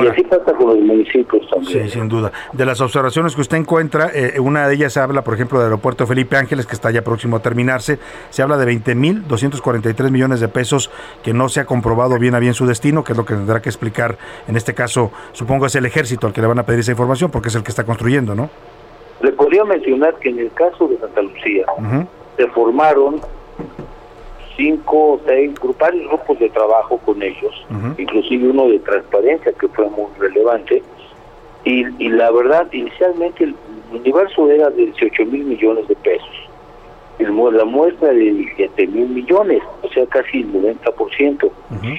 y así pasa con los municipios también. Sí, sin duda. De las observaciones que usted encuentra, eh, una de ellas habla, por ejemplo, del aeropuerto Felipe Ángeles, que está ya próximo a terminarse. Se habla de 20.243 millones de pesos que no se ha comprobado bien a bien su destino, que es lo que tendrá que explicar, en este caso, supongo es el ejército al que le van a pedir esa información, porque es el que está construyendo, ¿no? Le podría mencionar que en el caso de Santa Lucía se formaron cinco o seis grupos, grupos de trabajo con ellos, inclusive uno de transparencia que fue muy relevante. Y, y la verdad, inicialmente el universo era de 18 mil millones de pesos. El, la muestra de 17 mil millones, o sea, casi el 90%.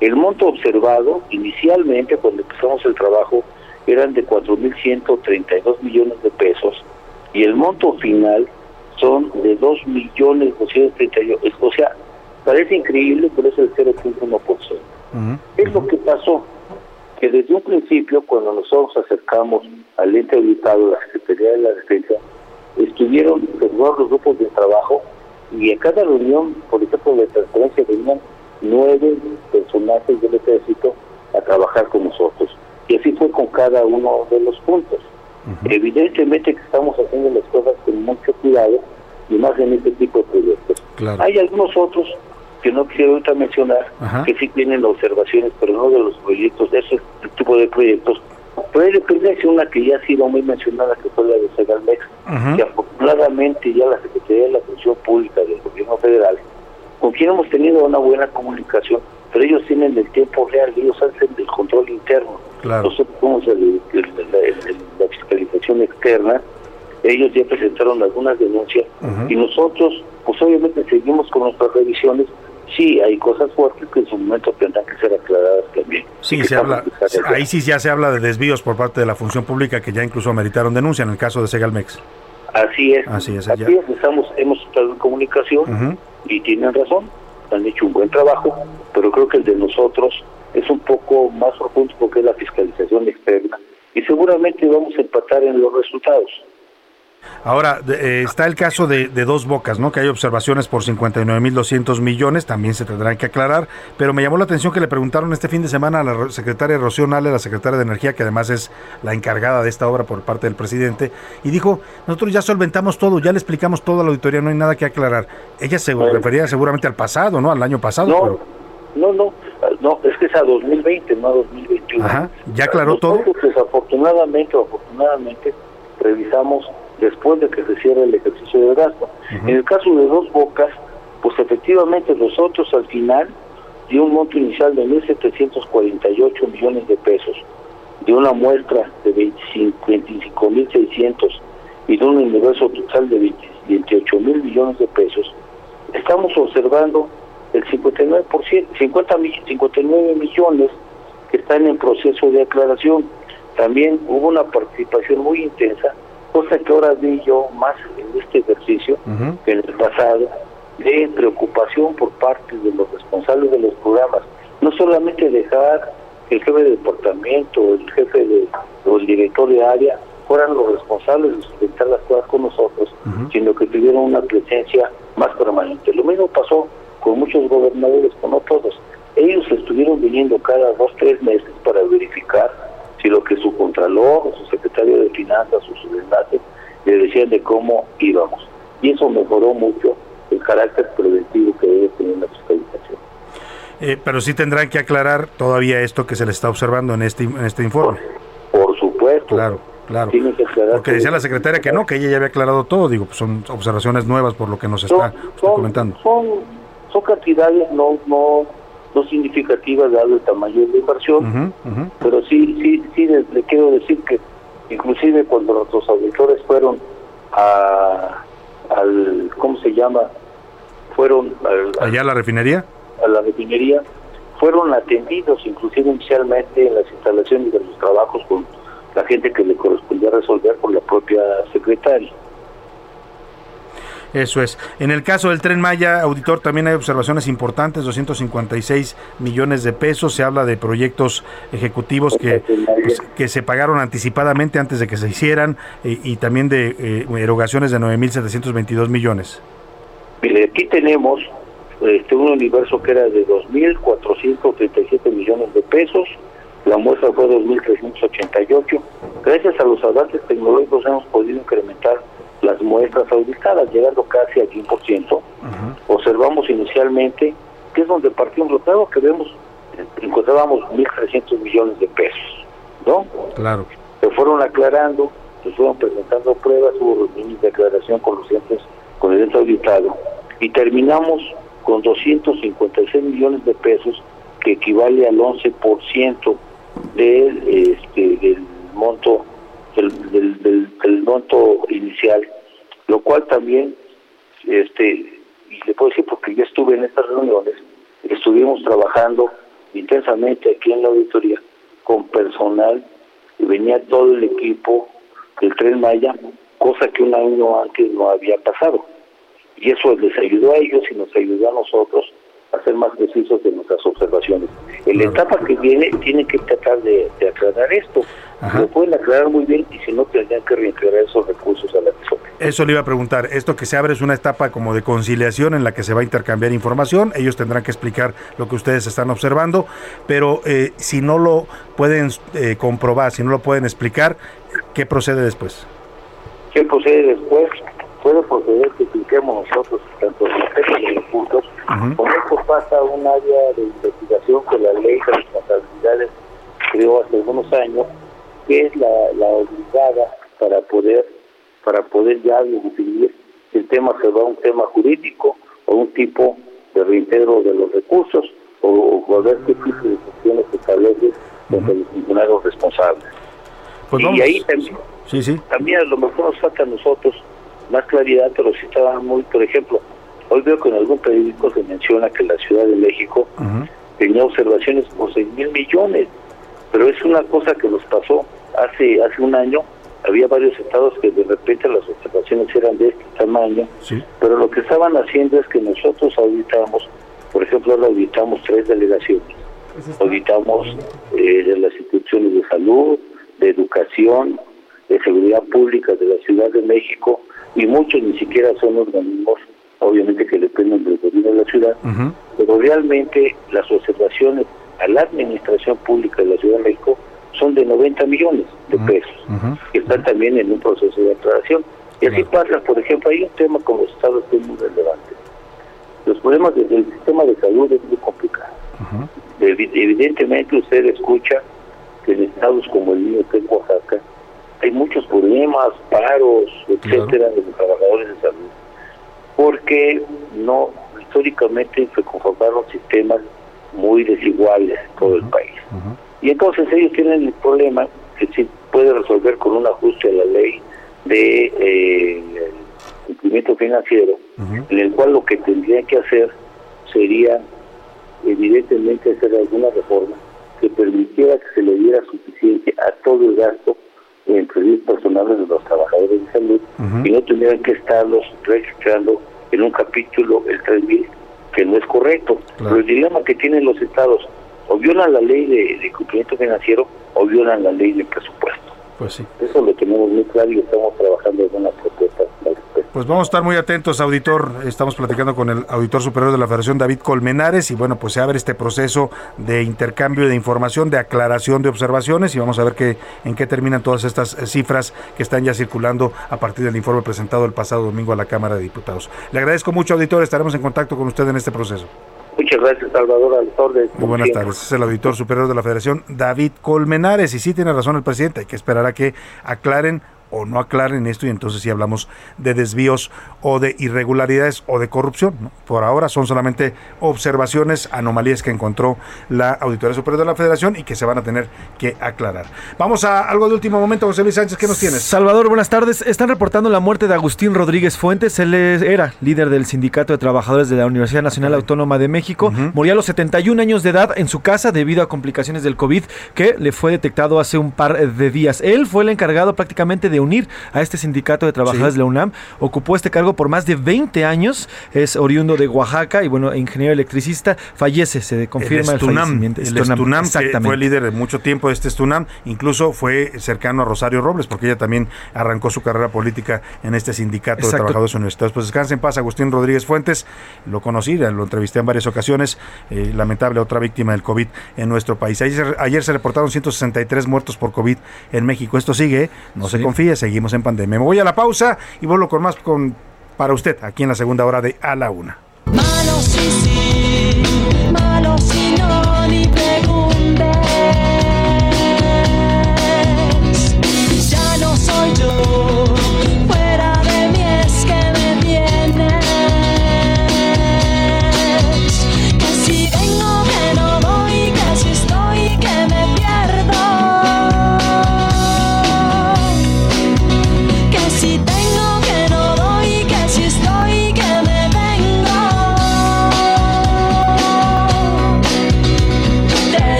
El monto observado inicialmente, cuando empezamos el trabajo, eran de 4.132 millones de pesos y el monto final son de 2 millones o sea, parece increíble, pero es el 0.1%. Es lo que pasó, que desde un principio, cuando nosotros acercamos al ente auditado, la Secretaría de la Defensa, estuvieron todos los grupos de trabajo y en cada reunión, por ejemplo, de transparencia, venían nueve personajes del ejército a trabajar con nosotros. Y así fue con cada uno de los puntos. Evidentemente que estamos haciendo las cosas con mucho cuidado y más en este tipo de proyectos. Hay algunos otros que no quiero ahorita mencionar, que sí tienen observaciones, pero no de los proyectos, de ese tipo de proyectos. Pero hay dependencia una que ya ha sido muy mencionada, que fue la de Segalmex, que afortunadamente ya la Secretaría de la Función Pública del Gobierno Federal, con quien hemos tenido una buena comunicación, pero ellos tienen el tiempo real, ellos hacen el control interno. Nosotros somos el, la externa, ellos ya presentaron algunas denuncias y nosotros, pues obviamente seguimos con nuestras revisiones. Sí, hay cosas fuertes que en su momento tendrán que ser aclaradas también. Sí, se habla, ahí sí ya se habla de desvíos por parte de la función pública que ya incluso ameritaron denuncia en el caso de Segalmex. Así es. Así es. Así es estamos, hemos estado en comunicación y tienen razón, han hecho un buen trabajo, pero creo que el de nosotros es un poco más profundo porque es la fiscalización externa y seguramente vamos a empatar en los resultados. Ahora, eh, está el caso de, Dos Bocas, ¿no? Que hay observaciones por 59.200 millones, también se tendrán que aclarar, pero me llamó la atención que le preguntaron este fin de semana a la secretaria Rocío Nale, la secretaria de Energía, que además es la encargada de esta obra por parte del presidente, y dijo, nosotros ya solventamos todo, ya le explicamos todo a la auditoría, no hay nada que aclarar. Ella se refería seguramente al pasado, ¿no? Al año pasado. No, no, no, no, es que es a 2020, no a 2021. Ajá, ¿ya aclaró todo? Desafortunadamente o afortunadamente revisamos después de que se cierre el ejercicio de gasto. En el caso de Dos Bocas, pues efectivamente nosotros al final, de un monto inicial de 1.748 millones de pesos, de una muestra de 25.600 y de un universo total de 28 mil millones de pesos, estamos observando el 59%, 50 59 millones que están en proceso de aclaración. También hubo una participación muy intensa, cosa que ahora vi yo más en este ejercicio que en el pasado, de preocupación por parte de los responsables de los programas. No solamente dejar que el jefe de departamento, el jefe de, o el director de área fueran los responsables de sustentar las cosas con nosotros, sino que tuvieron una presencia más permanente. Lo mismo pasó con muchos gobernadores, con no todos. Ellos estuvieron viniendo cada dos, tres meses para verificar si lo que su contralor o su secretario de finanzas o su enlace le decían de cómo íbamos. Y eso mejoró mucho el carácter preventivo que debe tener la fiscalización. Eh, pero sí tendrán que aclarar todavía esto que se le está observando en este, en este informe. Por, supuesto. Claro. Claro, porque decía la secretaria que no, que ella ya había aclarado todo, digo, pues son observaciones nuevas por lo que nos está comentando. Son, son cantidades no, no, no significativas dado el tamaño de la inversión, pero sí, sí, sí le, quiero decir que inclusive cuando nuestros auditores fueron a, al, ¿cómo se llama? Fueron allá a la refinería. A la refinería, fueron atendidos inclusive inicialmente en las instalaciones de los trabajos con la gente que le correspondía resolver por la propia secretaria. Eso es. En el caso del tren Maya, auditor, también hay observaciones importantes, 256 millones de pesos. Se habla de proyectos ejecutivos que, pues, que se pagaron anticipadamente antes de que se hicieran eh, y también de eh, erogaciones de 9.722 millones. Mire, aquí tenemos este, un universo que era de 2.437 millones de pesos la muestra fue 2.388. Gracias a los avances tecnológicos hemos podido incrementar las muestras auditadas, llegando casi al 100%. Observamos inicialmente que es donde partió un rotado que vemos, encontrábamos 1.300 millones de pesos, ¿no? Claro. Se fueron aclarando, se fueron presentando pruebas, hubo reuniones de aclaración con los entes, con el ente auditado, y terminamos con 256 millones de pesos, que equivale al 11% del, este, del monto del, del, monto inicial, lo cual también, este, y le puedo decir porque yo estuve en estas reuniones, estuvimos trabajando intensamente aquí en la auditoría con personal y venía todo el equipo del Tren Maya, cosa que un año antes no había pasado. Y eso les ayudó a ellos y nos ayudó a nosotros a ser más precisos de nuestras observaciones. En la etapa que viene tienen que tratar de, aclarar esto. Lo pueden aclarar muy bien y si no tendrían que reintegrar esos recursos a la tesorería. Eso le iba a preguntar. Esto que se abre es una etapa como de conciliación en la que se va a intercambiar información. Ellos tendrán que explicar lo que ustedes están observando, pero eh, si no lo pueden eh, comprobar, si no lo pueden explicar, ¿qué procede después? ¿Qué procede después? Puede proceder que expliquemos nosotros tanto los de recursos con esto pasa un área de investigación que la ley de responsabilidades creó hace algunos años, que es la, obligada para poder para poder ya definir si el tema se va a un tema jurídico o un tipo de reintegro de los recursos o, o ver qué tipo de funciones se establece entre los funcionarios responsables. Pues y ahí también, sí, sí. también a lo mejor nos falta a nosotros más claridad, pero sí estaba muy, por ejemplo, Hoy veo que en algún periódico se menciona que la Ciudad de México tenía observaciones por 6 mil millones, pero es una cosa que nos pasó hace hace un año. Había varios estados que de repente las observaciones eran de este tamaño, pero lo que estaban haciendo es que nosotros auditamos, por ejemplo, ahora auditamos tres delegaciones. Auditamos eh, de las instituciones de salud, de educación, de seguridad pública de la Ciudad de México, y muchos ni siquiera son organismos obviamente que dependen del gobierno de la ciudad, pero realmente las observaciones a la administración pública de la Ciudad de México son de 90 millones de pesos, que están también en un proceso de aclaración. Y así pasa, por ejemplo, hay un tema con los estados que es muy relevante. Los problemas del sistema de salud es muy complicado. Evidentemente usted escucha que en estados como el mío, que es Oaxaca, hay muchos problemas, paros, etcétera, de los trabajadores de salud porque no históricamente se conformaron sistemas muy desiguales en todo el país. Y entonces ellos tienen el problema que se puede resolver con un ajuste a la ley de eh, cumplimiento cumplimiento financiero, en el cual lo que tendría que hacer sería evidentemente hacer alguna reforma que permitiera que se le diera suficiente a todo el gasto en servicios personales de los trabajadores de salud y no tuvieran que estarlos registrando en un capítulo el 3000 que no es correcto. Pero el dilema que tienen los estados o violan la ley de, de cumplimiento financiero o violan la ley de presupuesto. Pues sí. Eso lo tenemos muy claro y estamos trabajando en una propuesta. Pues vamos a estar muy atentos, auditor. Estamos platicando con el auditor superior de la Federación, David Colmenares, y bueno, pues se abre este proceso de intercambio de información, de aclaración de observaciones, y vamos a ver qué, en qué terminan todas estas eh, cifras que están ya circulando a partir del informe presentado el pasado domingo a la Cámara de Diputados. Le agradezco mucho, auditor. Estaremos en contacto con usted en este proceso. Muchas gracias, Salvador Altordes. Muy buenas tardes. Es el auditor superior de la Federación, David Colmenares. Y sí tiene razón el presidente, hay que esperar a que aclaren o no aclaren esto y entonces sí hablamos de desvíos o de irregularidades o de corrupción. ¿no? Por ahora son solamente observaciones, anomalías que encontró la Auditoría Superior de la Federación y que se van a tener que aclarar. Vamos a algo de último momento, José Luis Sánchez, ¿qué nos tienes? Salvador, buenas tardes. Están reportando la muerte de Agustín Rodríguez Fuentes. Él era líder del Sindicato de Trabajadores de la Universidad Nacional Autónoma de México. Murió a los 71 años de edad en su casa debido a complicaciones del COVID que le fue detectado hace un par de días. Él fue el encargado prácticamente de unir a este sindicato de trabajadores Sí. de la UNAM. Ocupó este cargo por más de 20 años. Es oriundo de Oaxaca y bueno, ingeniero electricista. Fallece, se confirma el, Estunam, fallecimiento. el Estunam, que fue líder de mucho tiempo de este Estunam, incluso fue cercano a Rosario Robles, porque ella también arrancó su carrera política en este sindicato de trabajadores universitarios. Pues descanse en paz, Agustín Rodríguez Fuentes, lo conocí, lo entrevisté en varias ocasiones, eh, lamentable otra víctima del COVID en nuestro país. Ayer, ayer se reportaron 163 muertos por COVID en México. Esto sigue, no se Sí. Seguimos en pandemia. Me voy a la pausa y vuelvo con más con, para usted aquí en la segunda hora de A la Una.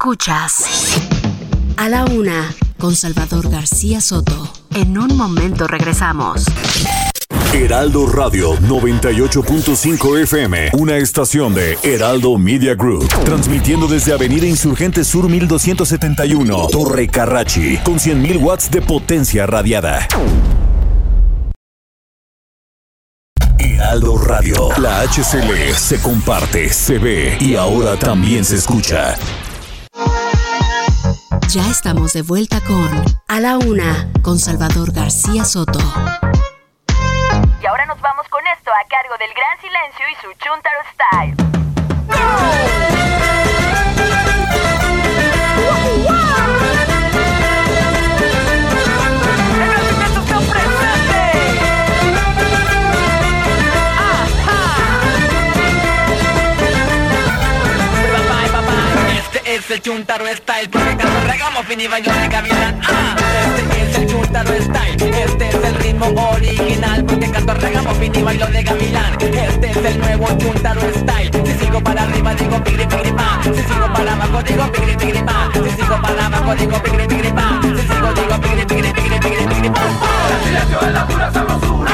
Escuchas a la una con Salvador García Soto. En un momento regresamos. Heraldo Radio 98.5 FM, una estación de Heraldo Media Group, transmitiendo desde Avenida Insurgente Sur 1271, Torre Carrachi, con 100.000 watts de potencia radiada. Heraldo Radio, la HCL se comparte, se ve y ahora también se escucha. Ya estamos de vuelta con A la una con Salvador García Soto. Y ahora nos vamos con esto a cargo del Gran Silencio y su Chuntaro Style. El Chuntaro Style Porque cuando regamos fin y bailo de gavilán ah, Este es el Chuntaro Style. Este es el ritmo original Porque canto regamos fin y bailo de gavilán. Este es el nuevo Chuntaro Style. Si sigo para arriba digo pigri pigri pa. Si sigo para abajo digo pigri pigri pa. Si sigo para abajo digo pigri pigri pa. Si sigo digo pigri pigri pigri pigri pigri pa.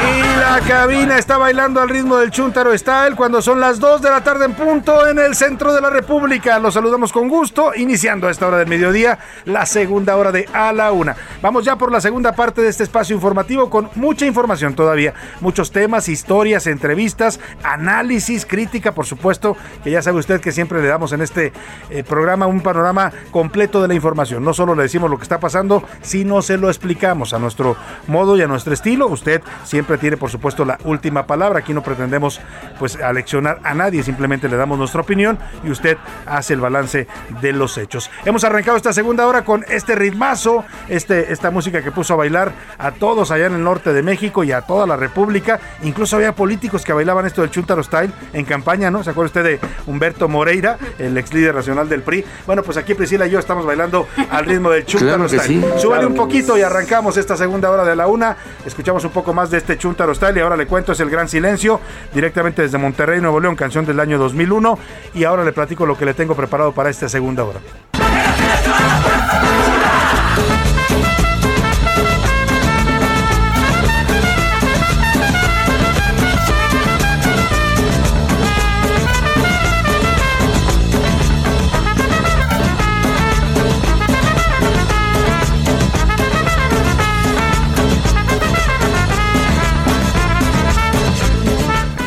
Y la cabina está bailando al ritmo del Chuntaro Style cuando son las 2 de la tarde en punto en el centro de la República. Los saludamos con gusto, iniciando a esta hora del mediodía la segunda hora de A la Una. Vamos ya por la segunda parte de este espacio informativo con mucha información todavía, muchos temas, historias, entrevistas, análisis, crítica, por supuesto, que ya sabe usted que siempre le damos en este eh, programa un panorama completo de la información. No solo le decimos lo que está pasando, sino se lo explicamos a nuestro modo y a nuestro estilo. Usted siempre tiene, por supuesto, la última palabra. Aquí no pretendemos pues aleccionar a nadie, simplemente le damos nuestra opinión y usted hace el balance de los hechos. Hemos arrancado esta segunda hora con este ritmazo, este, esta música que puso a bailar a todos allá en el norte de México y a toda la República. Incluso había políticos que bailaban esto del Chuntaro Style en campaña, ¿no? ¿Se acuerda usted de Humberto Moreira, el ex líder nacional del PRI? Bueno, pues aquí Priscila y yo estamos bailando al ritmo del Chuntaro Claro Style. sí. Súbale un poquito y arrancamos esta segunda hora de la una. Escuchamos un poco más de este Chuntaro Style y ahora le cuento es el Gran Silencio, directamente desde Monterrey, Nuevo León, canción del año 2001. Y ahora le platico lo que le tengo preparado para esta segunda hora.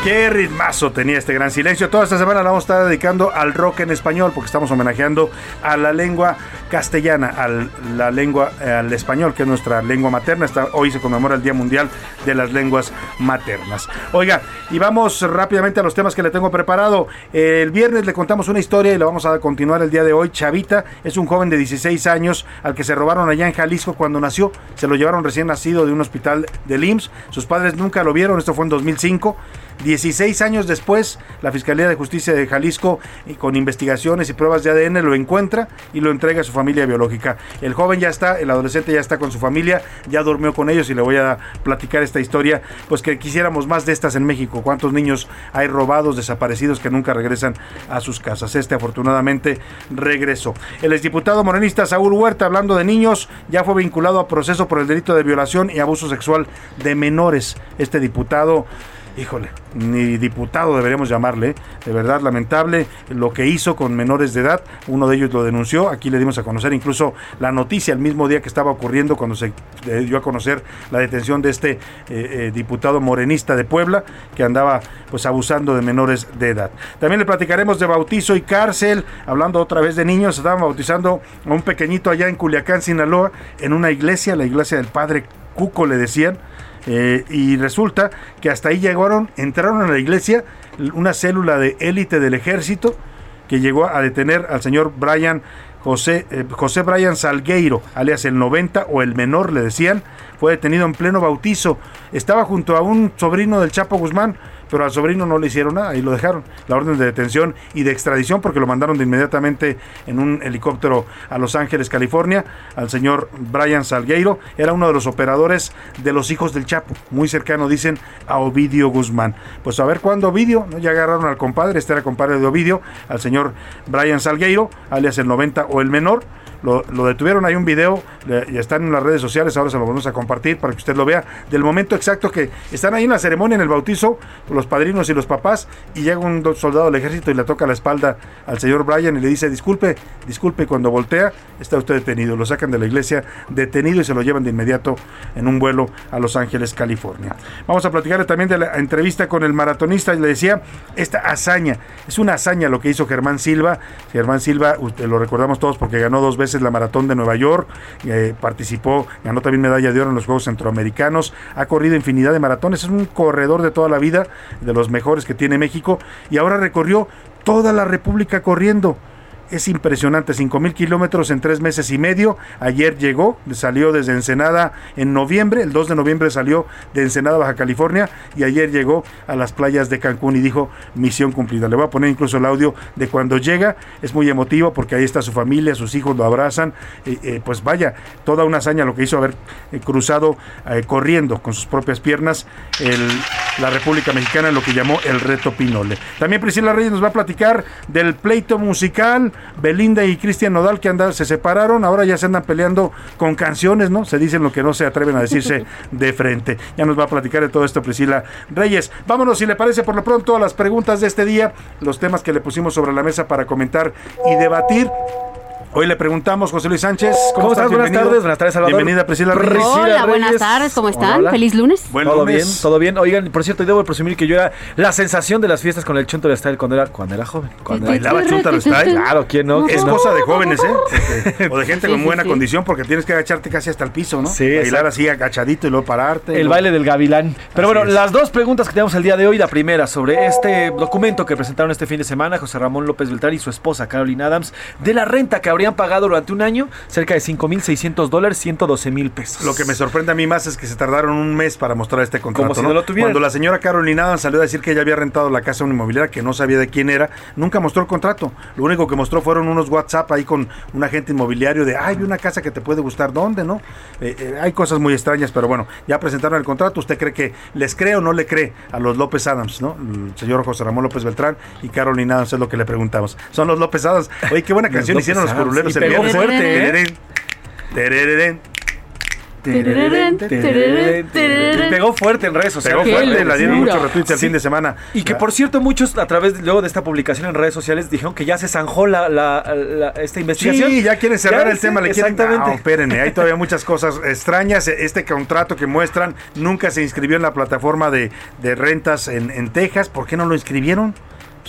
Qué ritmazo tenía este gran silencio. Toda esta semana la vamos a estar dedicando al rock en español, porque estamos homenajeando a la lengua castellana, a la lengua, al español, que es nuestra lengua materna. Está- hoy se conmemora el Día Mundial de las Lenguas Maternas. Oiga, y vamos rápidamente a los temas que le tengo preparado. El viernes le contamos una historia y la vamos a continuar el día de hoy. Chavita es un joven de 16 años al que se robaron allá en Jalisco cuando nació. Se lo llevaron recién nacido de un hospital del IMSS. Sus padres nunca lo vieron, esto fue en 2005. 16 años después, la Fiscalía de Justicia de Jalisco, y con investigaciones y pruebas de ADN, lo encuentra y lo entrega a su familia biológica. El joven ya está, el adolescente ya está con su familia, ya durmió con ellos y le voy a platicar esta historia, pues que quisiéramos más de estas en México. ¿Cuántos niños hay robados, desaparecidos que nunca regresan a sus casas? Este afortunadamente regresó. El exdiputado morenista Saúl Huerta, hablando de niños, ya fue vinculado a proceso por el delito de violación y abuso sexual de menores. Este diputado híjole, ni diputado deberíamos llamarle, de verdad lamentable lo que hizo con menores de edad, uno de ellos lo denunció, aquí le dimos a conocer incluso la noticia el mismo día que estaba ocurriendo cuando se eh, dio a conocer la detención de este eh, eh, diputado morenista de Puebla que andaba pues abusando de menores de edad. También le platicaremos de bautizo y cárcel, hablando otra vez de niños, estaban bautizando a un pequeñito allá en Culiacán, Sinaloa, en una iglesia, la iglesia del padre Cuco le decían, eh, y resulta que hasta ahí llegaron, entraron a la iglesia una célula de élite del ejército que llegó a detener al señor Brian José, eh, José Brian Salgueiro, alias el 90 o el menor, le decían, fue detenido en pleno bautizo. Estaba junto a un sobrino del Chapo Guzmán, pero al sobrino no le hicieron nada y lo dejaron. La orden de detención y de extradición porque lo mandaron de inmediatamente en un helicóptero a Los Ángeles, California, al señor Brian Salgueiro. Era uno de los operadores de los hijos del Chapo, muy cercano, dicen, a Ovidio Guzmán. Pues a ver cuándo Ovidio, ¿no? ya agarraron al compadre, este era compadre de Ovidio, al señor Brian Salgueiro, alias el 90 o el menor. Lo, detuvieron, hay un video, y están en las redes sociales, ahora se lo vamos a compartir para que usted lo vea, del momento exacto que están ahí en la ceremonia, en el bautizo, los padrinos y los papás, y llega un do- soldado del ejército y le toca la espalda al señor Brian y le dice, disculpe, disculpe, y cuando voltea, está usted detenido. Lo sacan de la iglesia detenido y se lo llevan de inmediato en un vuelo a Los Ángeles, California. Vamos a platicar también de la entrevista con el maratonista y le decía, esta hazaña, es una hazaña lo que hizo Germán Silva. Germán Silva, lo recordamos todos porque ganó dos veces la maratón de Nueva York, eh, participó, ganó también medalla de oro en los Juegos Centroamericanos, ha corrido infinidad de maratones, es un corredor de toda la vida, de los mejores que tiene México, y ahora recorrió toda la República corriendo. Es impresionante, 5 mil kilómetros en tres meses y medio. Ayer llegó, salió desde Ensenada en noviembre, el 2 de noviembre salió de Ensenada, Baja California, y ayer llegó a las playas de Cancún y dijo, misión cumplida. Le voy a poner incluso el audio de cuando llega, es muy emotivo porque ahí está su familia, sus hijos lo abrazan, eh, eh, pues vaya, toda una hazaña lo que hizo haber eh, cruzado eh, corriendo con sus propias piernas la República Mexicana en lo que llamó el reto Pinole. También Priscila Reyes nos va a platicar del pleito musical, Belinda y Cristian Nodal que andan, se separaron, ahora ya se andan peleando con canciones, ¿no? Se dicen lo que no se atreven a decirse de frente. Ya nos va a platicar de todo esto Priscila Reyes. Vámonos, si le parece, por lo pronto a las preguntas de este día, los temas que le pusimos sobre la mesa para comentar y debatir. Hoy le preguntamos, José Luis Sánchez. ¿Cómo, estás? Buenas tardes, buenas tardes, Salvador. Bienvenida, Priscila Reyes. Hola, buenas tardes, ¿cómo están? Hola, hola. Feliz lunes. Buen todo lunes. bien, todo bien. Oigan, por cierto, debo presumir que yo era la sensación de las fiestas con el Chunter Style cuando era, cuando era joven. Cuando ¿Bailaba Chuntaro Style? Claro, ¿quién no? Es ¿Quién no? cosa de jóvenes, ¿eh? O de gente Sí, con buena sí. condición porque tienes que agacharte casi hasta el piso, ¿no? Sí, Bailar así agachadito y luego pararte. El baile del gavilán. Pero Así bueno, es. las dos preguntas que tenemos el día de hoy. La primera sobre este documento que presentaron este fin de semana José Ramón López Beltrán y su esposa Caroline Adams de la renta que habrían pagado durante un año, cerca de 5.600 dólares, 112 mil pesos. Lo que me sorprende a mí más es que se tardaron un mes para mostrar este contrato. Como si no lo tuvieran. Cuando la señora Carolina Adams salió a decir que ella había rentado la casa a una inmobiliaria que no sabía de quién era, nunca mostró el contrato. Lo único que mostró fueron unos WhatsApp ahí con un agente inmobiliario de, ay, vi una casa que te puede gustar, ¿dónde, no? Eh, eh, hay cosas muy extrañas, pero bueno, ya presentaron el contrato. ¿Usted cree que les cree o no le cree a los López Adams, no? El señor José Ramón López Beltrán y Carolina Adams es lo que le preguntamos. Son los López Adams. Oye, qué buena Los canción hicieron los Adams. curuleros Y el viernes. fuerte, ¿eh? Pegó fuerte en redes sociales. Pegó fuerte, la dieron muchos retweets el Sí. fin de semana. Y que por cierto, muchos a través de- luego de esta publicación en redes sociales dijeron que ya se zanjó la, la- la- esta investigación. Sí, ya quieren cerrar Ya, el sí, tema, le quieren... Exactamente. No, espérenme, hay todavía muchas cosas extrañas. Este contrato que muestran nunca se inscribió en la plataforma de, de rentas en, en Texas. ¿Por qué no lo inscribieron?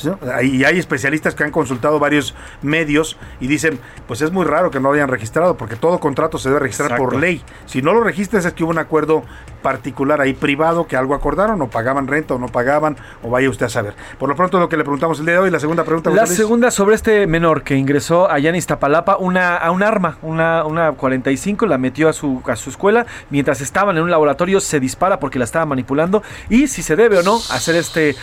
Pues, ¿no? Y hay especialistas que han consultado varios medios y dicen, pues es muy raro que no lo hayan registrado, porque todo contrato se debe registrar por ley. Si no lo registras es que hubo un acuerdo particular ahí privado que algo acordaron, o pagaban renta o no pagaban, o vaya usted a saber. Por lo pronto lo que le preguntamos el día de hoy, la segunda pregunta. La segunda sobre este menor que ingresó allá en Iztapalapa una, a un arma, una, una 45, la metió a su, a su escuela. Mientras estaban en un laboratorio se dispara porque la estaba manipulando. Y si se debe o no hacer este,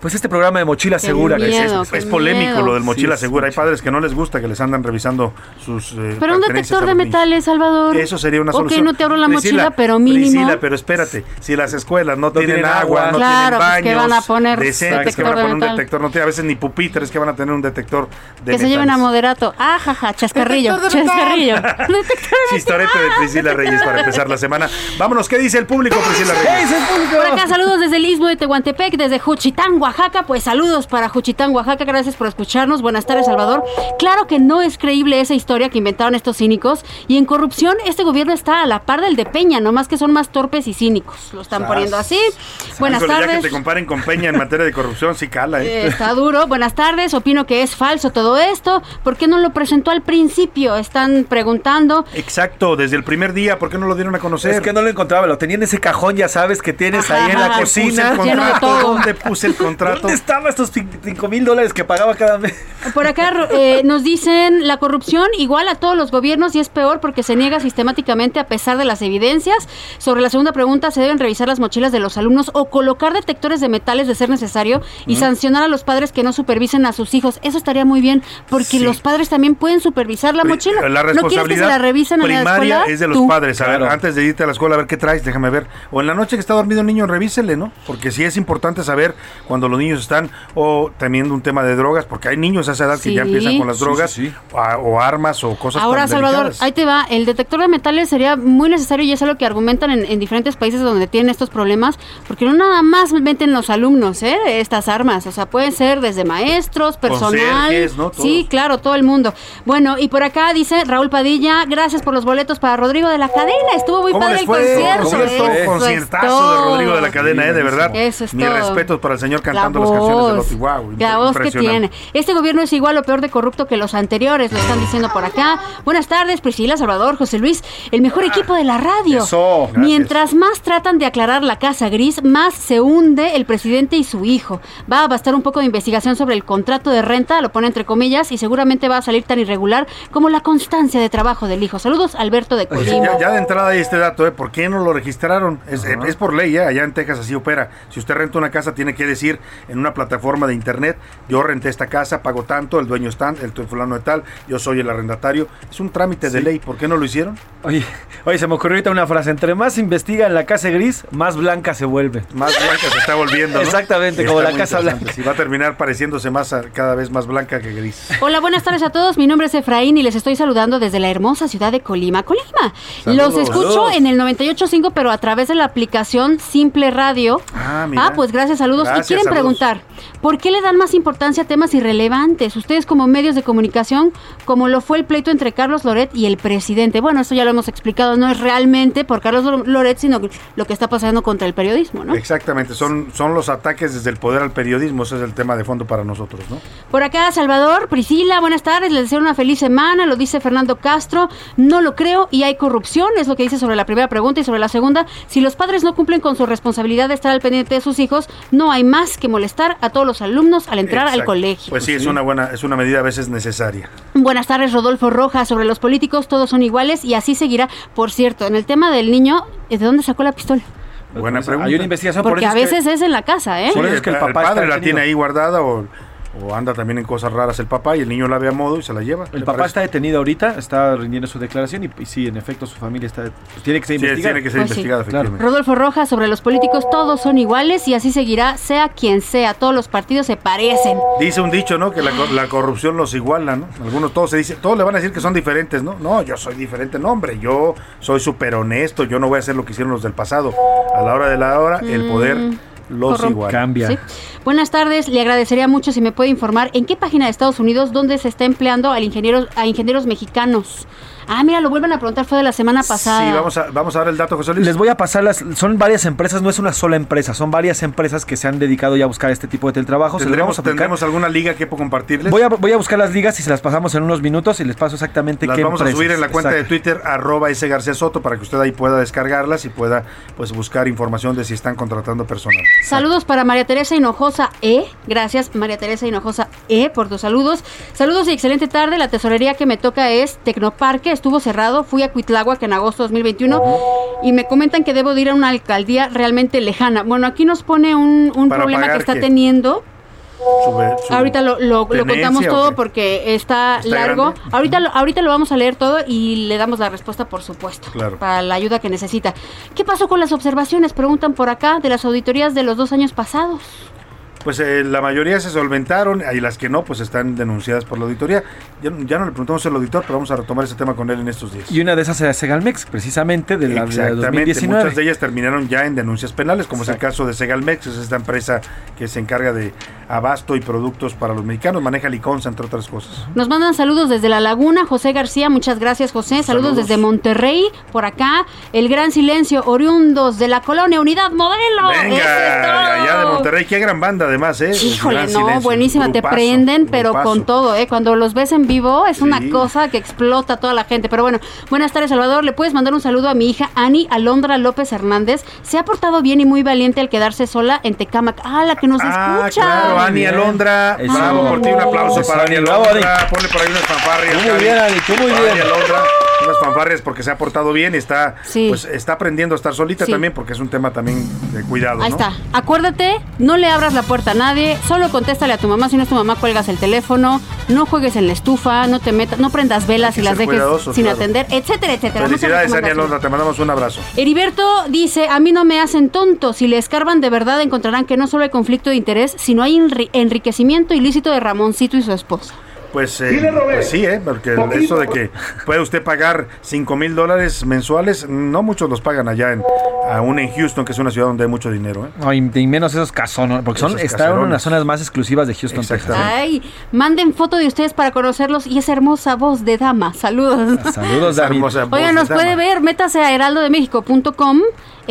pues este programa de mochila Qué segura. miedo, es, polémico miedo. lo del mochila Sí, segura. Hay padres que no les gusta que les andan revisando sus. eh, Pero un detector de metales, Salvador. Eso sería una Ok, solución. no te abro la Priscila, mochila, pero mínimo. Priscila, pero espérate. Si las escuelas no, tienen, tienen agua, agua. no Claro, tienen pues, ¿qué baños van a poner? decentes, que van a de poner un detector, no tiene a veces ni pupitres que van a tener un detector de que se lleven a moderato. Ah, jaja, chascarrillo, Detector chascarrillo. Chistorete de Priscila Reyes para empezar la semana. Vámonos, ¿qué dice el público, Priscila Reyes? Por acá saludos desde el Istmo de Tehuantepec, desde Juchitán, Oaxaca. Pues saludos para Juchitán, Oaxaca. Gracias por escucharnos. Buenas tardes, Salvador. Claro que no es creíble esa historia que inventaron estos cínicos. Y en corrupción, este gobierno está a la par del de Peña, nomás que son más torpes y cínicos. Lo están Sas. poniendo así. Buenas Híjole, Ya que tardes. te comparen con Peña en materia de corrupción, sí cala, Eh, ¿eh? Está duro. Buenas tardes. Opino que es falso todo esto. ¿Por qué no lo presentó al principio? Están preguntando. Exacto, desde el primer día, ¿por qué no lo dieron a conocer? Es que no lo encontraba, lo tenía en ese cajón, ya sabes, que tienes ahí en la. Puse cocina. el contrato. ¿Dónde puse el contrato? ¿Dónde estaban estos 5 mil dólares que pagaba cada mes? Por acá eh, nos dicen la corrupción igual a todos los gobiernos y es peor porque se niega sistemáticamente a pesar de las evidencias. Sobre la segunda pregunta, se deben revisar las mochilas de los alumnos o colocar detectores de metales de ser necesario y sancionar a los padres que no supervisen a sus hijos. Eso estaría muy bien porque Sí. los padres también pueden supervisar la mochila. La ¿No quieres que se responsabilidad la revisen en la primaria escuela? es de los Tú. padres. A ver, Claro. antes de irte a la escuela, a ver qué traes, déjame ver. O en la noche que está dormido un niño, revísele, ¿no? Porque sí es importante saber cuando los niños están o teniendo un tema de drogas, porque hay niños a esa edad que ya empiezan con las drogas sí, sí. a- o armas o cosas Ahora, tan Salvador, delicadas. ahí te va. El detector de metales sería muy necesario y es algo que argumentan en, en diferentes países donde tienen estos problemas, porque no nada más meten los alumnos, ¿eh? Estas armas. O sea, pueden ser desde maestros, personal. Sí, claro, todo el mundo. Bueno, y por acá dice Raúl Padilla, gracias por los boletos para Rodrigo de la Cadena. Estuvo muy ¿Cómo padre el concierto. Eso es Conciertazo de. Rodrigo de la Cadena, ¿eh? De verdad. Eso es Mi todo. respetos para el señor cantando La las canciones de voz. Wow, La voz que tiene. Este gobierno es igual o peor de corrupto que los anteriores, lo están diciendo por acá. Buenas tardes, Priscila, Salvador, José Luis, el mejor equipo de la radio. Eso. Gracias. Mientras más tratan de aclarar la casa gris, más se hunde el presidente y su hijo. Va a bastar un poco de investigación sobre el contrato de renta, lo pone entre comillas, y seguramente va a salir tan irregular como la constancia de trabajo del hijo. Saludos, Alberto de Pues Colima. ya, ya de entrada hay este dato, ¿eh? ¿Por qué no lo registraron? Es, es por ley, ¿eh? Allá en Texas así opera. Si usted renta una casa, tiene que decir en una plataforma de internet, yo renté esta casa, pago tanto, el dueño está, el fulano de tal, yo soy el arrendatario. Es un trámite de ley. ¿Por qué no lo hicieron? Oye, oye, se me ocurrió ahorita una frase. Entre más se investiga en la casa gris, más blanca se vuelve. Más blanca se está volviendo, ¿no? Exactamente, como la Casa. Blanca. Sí, va a terminar pareciéndose más a- cada vez más blanca que gris. Hola, buenas tardes a todos. Mi nombre es Efraín y les estoy saludando desde la hermosa ciudad de Colima, Colima. Saludos. Los escucho Saludos. en el 98.5, pero a través de la aplicación Simple Radio. Ah, mira. pues gracias, saludos. Gracias, y quieren saludos. preguntar, ¿por qué le dan más importancia a temas irrelevantes? Ustedes como medios de comunicación, como lo fue el pleito entre Carlos Loret y el presidente. Bueno, esto ya lo hemos explicado, no es realmente por Carlos Loret, sino lo que está pasando contra el periodismo, ¿no? Exactamente, son, son los ataques desde el poder al periodismo, ese es el tema de fondo para nosotros, ¿no? Por acá, Salvador, Priscila, buenas tardes, les deseo una feliz semana, lo dice Fernando Castro, no lo creo y hay corrupción, es lo que dice sobre la primera pregunta y sobre la segunda, si los padres no cumplen con su responsabilidad de estar al pendiente de sus hijos, no hay más que molestar a todos los alumnos al entrar al colegio. Pues sí, es una buena, es una medida a veces necesaria. Buenas tardes, Rodolfo Rojas. Sobre los políticos, todos son iguales y así seguirá. Por cierto, en el tema del niño, ¿de dónde sacó la pistola? Buena pregunta. Hay una investigación por Porque eso a es que- veces es en la casa, ¿eh? Sí, Por eso es que el el papá padre la tiene ahí guardada o, o anda también en cosas raras el papá y el niño la ve a modo y se la lleva. El ¿te papá parece? está detenido ahorita, está rindiendo su declaración y, y sí, en efecto, su familia está. pues, tiene que ser Sí, investigada. tiene que ser Pues sí. investigada, efectivamente. Rodolfo Rojas, sobre los políticos, todos son iguales y así seguirá, sea quien sea. Todos los partidos se parecen. Dice un dicho, ¿no? Que la corrupción los iguala, ¿no? Algunos todos se dicen, todos le van a decir que son diferentes, ¿no? No, yo soy diferente, no, hombre, yo soy súper honesto, yo no voy a hacer lo que hicieron los del pasado. A la hora de la hora, el poder Mm, los iguala. Sí. Buenas tardes, le agradecería mucho si me puede informar en qué página de Estados Unidos donde se está empleando al ingeniero, a ingenieros mexicanos. Ah, mira, lo vuelven a preguntar, fue de la semana pasada. Sí, vamos a, vamos a dar el dato, José Luis. Les voy a pasar las. Son varias empresas, no es una sola empresa, son varias empresas que se han dedicado ya a buscar este tipo de teletrabajo. Se ¿Tendremos, vamos a aplicar. ¿Tendremos alguna liga que puedo compartirles? Voy a, voy a buscar las ligas y se las pasamos en unos minutos y les paso exactamente Las qué vamos a subir en la cuenta Exacto. de Twitter, arroba ese García Soto, para que usted ahí pueda descargarlas y pueda pues buscar información de si están contratando personal. Saludos para María Teresa Hinojosa E. Gracias, María Teresa Hinojosa E, por tus saludos. Saludos y excelente tarde. La tesorería que me toca es Tecnoparque. Estuvo cerrado. Fui a Cuitláhuac en agosto de 2021 y me comentan que debo de ir a una alcaldía realmente lejana. Bueno, aquí nos pone un, problema que está qué? teniendo. Sube- Ahorita lo, lo- lo tenencia contamos todo porque está, ¿Está largo. grande? Ahorita lo, ahorita lo vamos a leer todo y le damos la respuesta, por supuesto, Claro. para la ayuda que necesita. ¿Qué pasó con las observaciones? Preguntan por acá de las auditorías de los dos años pasados. Pues eh, la mayoría se solventaron y las que no, pues están denunciadas por la auditoría. Ya, ya no le preguntamos al auditor, pero vamos a retomar ese tema con él en estos días. Y una de esas era Segalmex, precisamente, de la de Exactamente, 2019. muchas de ellas terminaron ya en denuncias penales, como es el caso de Segalmex, es esta empresa que se encarga de abasto y productos para los mexicanos, maneja Liconza, entre otras cosas. Nos mandan saludos desde La Laguna, José García, muchas gracias José. Saludos, Saludos. desde Monterrey, por acá. El Gran Silencio, oriundos de la colonia Unidad Modelo. Es Venga, allá de Monterrey, qué gran banda además, ¿eh? Híjole, no, Silencio, buenísima, te grupazo, prenden, pero grupazo. con todo, ¿eh? Cuando los ves en vivo es una cosa que explota a toda la gente. Pero bueno, buenas tardes, Salvador. ¿Le puedes mandar un saludo a mi hija Ani Alondra López Hernández? Se ha portado bien y muy valiente al quedarse sola en Tecámac. Ah, la que nos Ah, escucha. claro, Ani Alondra. Eso. Bravo por ti, un aplauso para Ani Alondra. Ponle por ahí unas fanfarrias. Muy bien, Ani, tú muy bien. Ani Alondra, unas fanfarrias porque se ha portado bien y está, Sí. pues, está aprendiendo a estar solita Sí. también porque es un tema también de cuidado, Ahí ¿no? está. Acuérdate, no le abras la puerta a nadie, solo contéstale a tu mamá. Si no es tu mamá, cuelgas el teléfono, no juegues en la estufa, no te metas, no prendas velas y las dejes sin claro. atender, etcétera, etcétera. Felicidades, Ani recomendaciones. Alondra, te mandamos un abrazo. Heriberto dice, a mí no me hacen tonto, si le escarban de verdad encontrarán que no solo hay conflicto de interés, sino hay enri- enriquecimiento ilícito de Ramoncito y su esposa. Pues, eh, pues sí, ¿eh? porque Poquito. eso de que puede usted pagar 5 mil dólares mensuales, no muchos los pagan allá en, aún en Houston, que es una ciudad donde hay mucho dinero. ¿eh? No, y, y menos esos casones, porque son, están en caserones. las zonas más exclusivas de Houston, Texas. Ay, manden foto de ustedes para conocerlos y esa hermosa voz de dama. Saludos. Saludos, David. hermosa voz Oigan, de nos dama. puede ver, métase a heraldodemexico.com.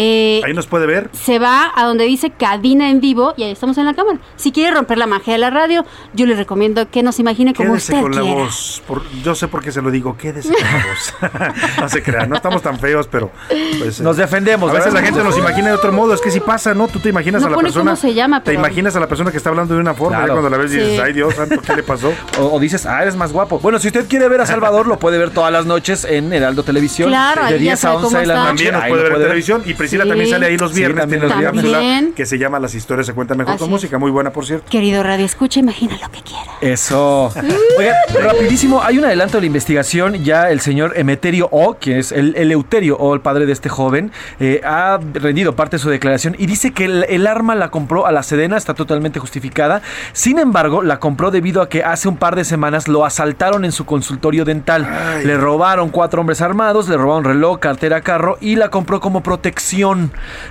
Eh, Ahí nos puede ver. se va a donde dice Cadina en vivo y ahí estamos en la cámara. Si quiere romper la magia de la radio, yo le recomiendo que nos imagine como Quédese usted con la quiera. voz. por- yo sé por qué se lo digo, quédese con la voz. no se crean, no estamos tan feos, pero. pues, eh, Nos defendemos, A veces ¿verdad? la gente nos imagina de otro modo. Es que si pasa, ¿no? Tú te imaginas No a la pone persona. cómo se llama, Te pero- imaginas a la persona que está hablando de una forma. Claro. cuando la ves dices, Sí. ay Dios santo, ¿qué le pasó? O, o dices, ah, eres más guapo. Bueno, si usted quiere ver a Salvador, lo puede ver todas las noches en Heraldo Televisión. Claro, ahí de ya 10 a sabe 11 cómo de la noche. También nos puede ver en televisión. Y Priscila Sí. también sale ahí los Sí, viernes. también tiene los viernes. que se llama Las historias se cuentan mejor Así con es. música. Muy buena, por cierto. Querido Radio, escucha, imagina lo que quiera. Eso. Oigan, rapidísimo, hay un adelanto de la investigación. Ya el señor Emeterio O, que es el Eleuterio O, el padre de este joven, eh, ha rendido parte de su declaración y dice que el, el arma la compró a la Sedena, está totalmente justificada. Sin embargo, la compró debido a que hace un par de semanas lo asaltaron en su consultorio dental. Le robaron cuatro hombres armados, le robaron reloj, cartera, carro y la compró como protección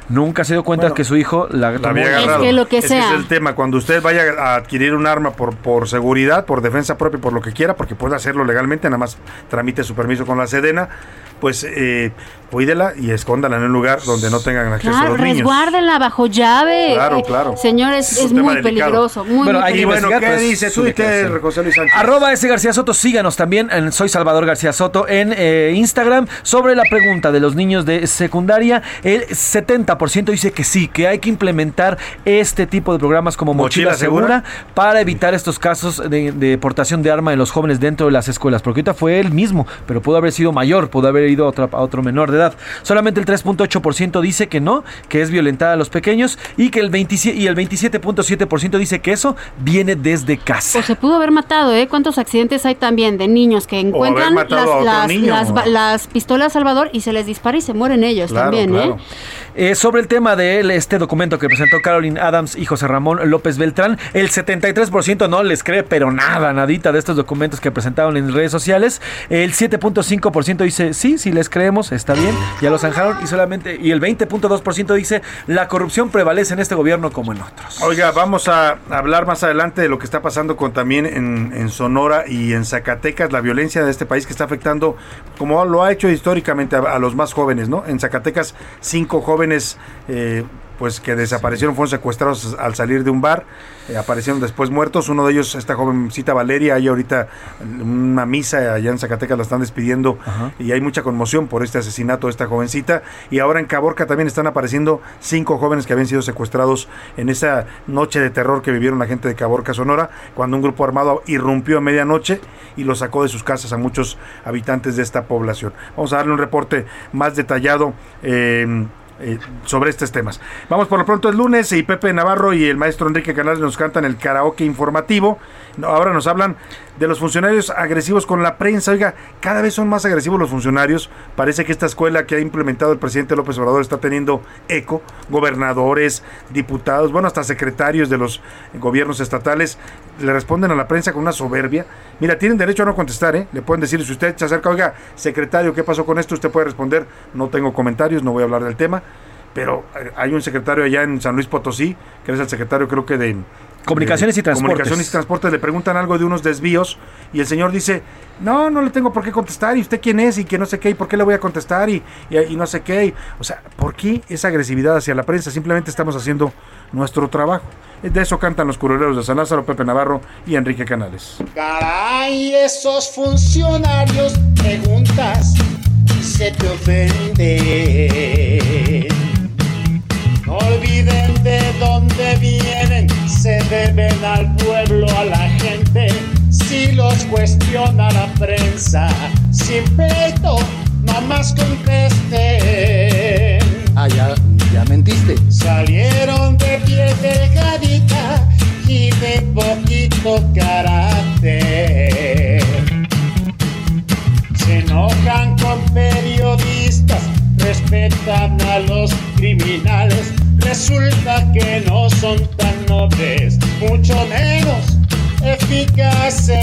Nunca se dio cuenta Bueno, que su hijo la, había agarrado. que lo que Ese sea. es el tema. Cuando usted vaya a adquirir un arma por, por seguridad, por defensa propia, por lo que quiera, porque puede hacerlo legalmente, nada más tramite su permiso con la Sedena, pues eh, cuídela y escóndala en un lugar donde no tengan acceso Claro, los niños. resguárdenla bajo llave. Claro, claro. Señores, Es muy delicado. peligroso. Muy, Bueno, muy peligroso. bueno, ¿qué pues, dice su Twitter. José Luis Sánchez? Arroba ese García Soto, síganos también en Soy Salvador García Soto en eh, Instagram sobre la pregunta de los niños de secundaria. El 70% dice que sí, que hay que implementar este tipo de programas como Mochila, ¿Mochila segura, Segura? para evitar estos casos de, de portación de arma en los jóvenes dentro de las escuelas. Porque ahorita fue él mismo, pero pudo haber sido mayor, pudo haber ido a, otra- a otro menor de edad. Solamente el 3.8% dice que no, que es violentada a los pequeños y que el 27 y el 27.7% dice que eso viene desde casa. O se pudo haber matado, ¿eh? ¿Cuántos accidentes hay también de niños que encuentran las, las, las pistolas Salvador y se les dispara y se mueren ellos Claro, también, claro. ¿eh? Eh, sobre el tema de él, este documento que presentó Caroline Adams y José Ramón López Beltrán, el 73% no les cree, pero nada, nadita de estos documentos que presentaron en redes sociales. El 7.5% dice sí, sí les creemos, está bien, ya los zanjaron. Y solamente, y el 20.2% dice la corrupción prevalece en este gobierno como en otros. Oiga, vamos a hablar más adelante de lo que está pasando con también en, Sonora y en Zacatecas, la violencia de este país que está afectando, como lo ha hecho históricamente a, a los más jóvenes, ¿no? En Zacatecas, cinco jóvenes eh, pues que desaparecieron, fueron secuestrados al salir de un bar, eh, aparecieron después muertos. Uno de ellos, esta jovencita Valeria, hay ahorita una misa allá en Zacatecas, la están despidiendo y hay mucha conmoción por este asesinato de esta jovencita. Y ahora en Caborca también están apareciendo cinco jóvenes que habían sido secuestrados en esa noche de terror que vivieron la gente de Caborca, Sonora, cuando un grupo armado irrumpió a medianoche y los sacó de sus casas a muchos habitantes de esta población. Vamos a darle un reporte más detallado. eh, eh, sobre estos temas. Vamos por lo pronto el lunes y Pepe Navarro y el maestro Enrique Canales nos cantan el karaoke informativo. Ahora nos hablan de los funcionarios agresivos con la prensa. Oiga, cada vez son más agresivos los funcionarios. Parece que esta escuela que ha implementado el presidente López Obrador está teniendo eco. Gobernadores, diputados, bueno, hasta secretarios de los gobiernos estatales le responden a la prensa con una soberbia. Mira, tienen derecho a no contestar, ¿eh? Le pueden decir, si usted se acerca, oiga, secretario, ¿qué pasó con esto? Usted puede responder, no tengo comentarios, no voy a hablar del tema. Pero eh, hay un secretario allá en San Luis Potosí, que es el secretario creo que de... Comunicaciones y Transportes. Comunicaciones y Transportes, le preguntan algo de unos desvíos y el señor dice, no, no le tengo por qué contestar, y usted quién es, y que no sé qué, y por qué le voy a contestar, y, y, y no sé qué. y- o sea, ¿por qué esa agresividad hacia la prensa? Simplemente estamos haciendo nuestro trabajo. De eso cantan los curuleros de San Lázaro, Pepe Navarro y Enrique Canales. Caray, esos funcionarios preguntas y se te ofenden. No olviden de dónde vienen, se deben al pueblo, a la gente. Si los cuestiona la prensa, sin pleito, nomás contesten. Ah, ya, ya mentiste. Salieron de piel delgadita y de poquito carácter. Se enojan con periodistas, respetan a los criminales. Resulta que no son tan nobles, mucho menos eficaces.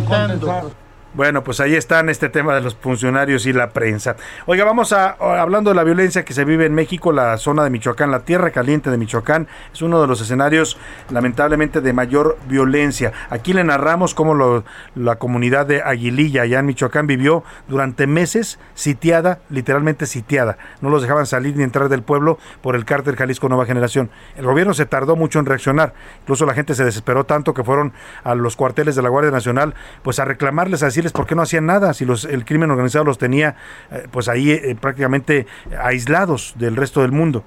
Preguntando. Bueno, pues ahí están este tema de los funcionarios y la prensa. Oiga, vamos a hablando de la violencia que se vive en México, la zona de Michoacán, la tierra caliente de Michoacán, es uno de los escenarios lamentablemente de mayor violencia. Aquí le narramos cómo lo- la comunidad de Aguililla, allá en Michoacán, vivió durante meses sitiada, literalmente sitiada. No los dejaban salir ni entrar del pueblo por el cártel Jalisco Nueva Generación. El gobierno se tardó mucho en reaccionar. Incluso la gente se desesperó tanto que fueron a los cuarteles de la Guardia Nacional pues a reclamarles, a por qué no hacían nada si los, el crimen organizado los tenía eh, pues ahí eh, prácticamente aislados del resto del mundo.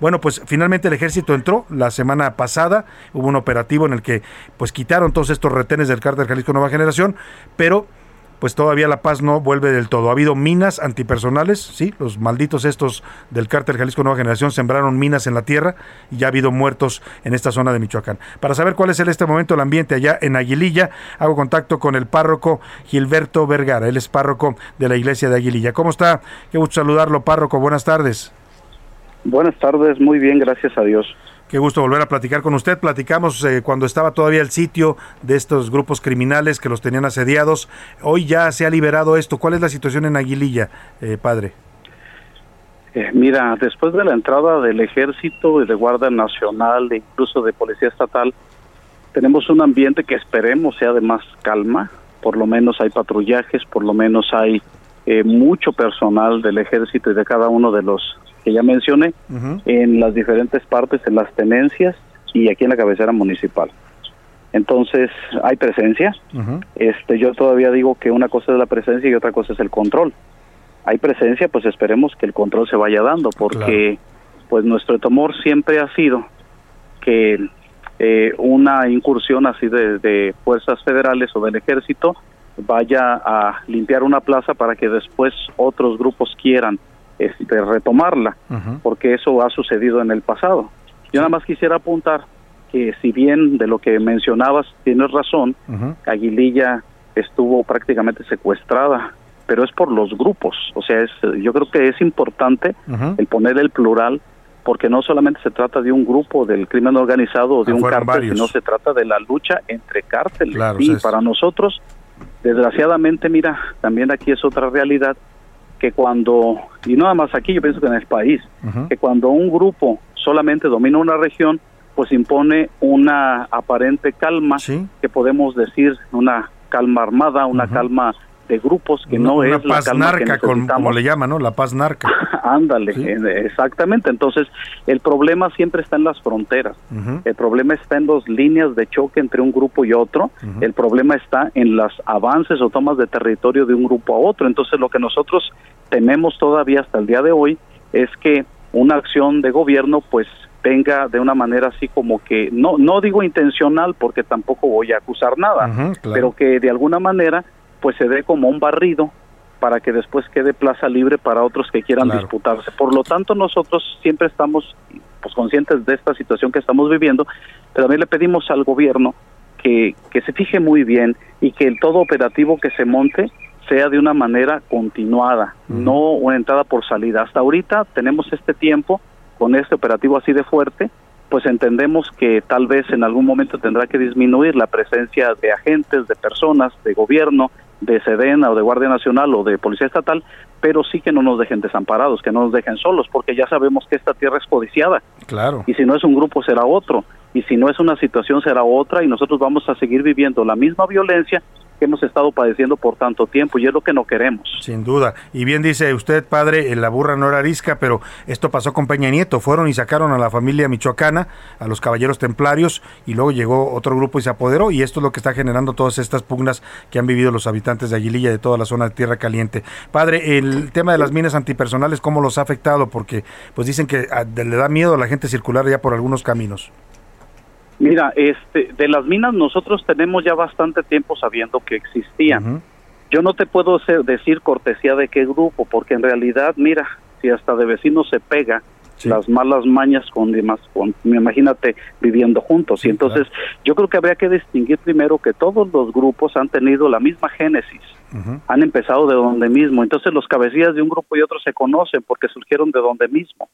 Bueno, pues finalmente el ejército entró la semana pasada, hubo un operativo en el que pues quitaron todos estos retenes del cártel Jalisco Nueva Generación, pero pues todavía la paz no vuelve del todo. Ha habido minas antipersonales, sí, los malditos estos del cártel Jalisco Nueva Generación sembraron minas en la tierra y ya ha habido muertos en esta zona de Michoacán. Para saber cuál es en este momento el ambiente allá en Aguililla, hago contacto con el párroco Gilberto Vergara, él es párroco de la iglesia de Aguililla. ¿Cómo está? Qué gusto saludarlo, párroco. Buenas tardes. Buenas tardes, muy bien, gracias a Dios. Qué gusto volver a platicar con usted. Platicamos eh, cuando estaba todavía el sitio de estos grupos criminales que los tenían asediados. Hoy ya se ha liberado esto. ¿Cuál es la situación en Aguililla, eh, padre? Eh, mira, después de la entrada del ejército y de Guardia Nacional e incluso de Policía Estatal, tenemos un ambiente que esperemos sea de más calma. Por lo menos hay patrullajes, por lo menos hay eh, mucho personal del ejército y de cada uno de los que ya mencioné en las diferentes partes, en las tenencias y aquí en la cabecera municipal. Entonces hay presencia. Este, yo todavía digo que una cosa es la presencia y otra cosa es el control. Hay presencia, pues esperemos que el control se vaya dando, porque pues nuestro temor siempre ha sido que eh, una incursión así de, de fuerzas federales o del ejército vaya a limpiar una plaza para que después otros grupos quieran este, retomarla, porque eso ha sucedido en el pasado. Yo nada más quisiera apuntar que si bien de lo que mencionabas tienes razón, Aguililla estuvo prácticamente secuestrada, pero es por los grupos. O sea, es, yo creo que es importante el poner el plural porque no solamente se trata de un grupo del crimen organizado o de Ah, un cártel, varios. sino se trata de la lucha entre cárteles. Claro, y es- para nosotros, desgraciadamente, mira, también aquí es otra realidad que cuando, y nada más aquí, yo pienso que en el país, que cuando un grupo solamente domina una región, pues impone una aparente calma, que podemos decir una calma armada, una calma de grupos que Una- no una es la paz calma que narca, con- como le llaman, ¿no? La paz narca. Ándale, exactamente. Entonces, el problema siempre está en las fronteras. El problema está en las líneas de choque entre un grupo y otro. El problema está en los avances o tomas de territorio de un grupo a otro. Entonces, lo que nosotros tememos todavía hasta el día de hoy es que una acción de gobierno, pues venga de una manera así como que no no digo intencional porque tampoco voy a acusar nada, claro. pero que de alguna manera pues se dé como un barrido para que después quede plaza libre para otros que quieran Claro. disputarse. Por lo tanto, nosotros siempre estamos pues conscientes de esta situación que estamos viviendo, pero también le pedimos al gobierno que, que se fije muy bien y que el todo operativo que se monte sea de una manera continuada, no una entrada por salida. Hasta ahorita tenemos este tiempo con este operativo así de fuerte, pues entendemos que tal vez en algún momento tendrá que disminuir la presencia de agentes, de personas, de gobierno, de Sedena o de Guardia Nacional o de Policía Estatal, pero sí que no nos dejen desamparados, que no nos dejen solos, porque ya sabemos que esta tierra es codiciada Claro. y si no es un grupo será otro, y si no es una situación será otra, y nosotros vamos a seguir viviendo la misma violencia que hemos estado padeciendo por tanto tiempo, y es lo que no queremos. Sin duda. Y bien dice usted, padre, eh, la burra no era arisca, pero esto pasó con Peña Nieto. Fueron y sacaron a la familia michoacana, a los caballeros templarios, y luego llegó otro grupo y se apoderó. Y esto es lo que está generando todas estas pugnas que han vivido los habitantes de Aguililla y de toda la zona de Tierra Caliente. Padre, el tema de las minas antipersonales, ¿cómo los ha afectado? Porque pues dicen que ah, le da miedo a la gente circular ya por algunos caminos. Mira, este, de las minas nosotros tenemos ya bastante tiempo sabiendo que existían. Yo no te puedo ser- decir cortesía de qué grupo, porque en realidad, mira, si hasta de vecinos se pega las malas mañas con demás, con, imagínate viviendo juntos. y entonces yo creo que habría que distinguir primero que todos los grupos han tenido la misma génesis, han empezado de donde mismo. Entonces los cabecillas de un grupo y otro se conocen porque surgieron de donde mismo.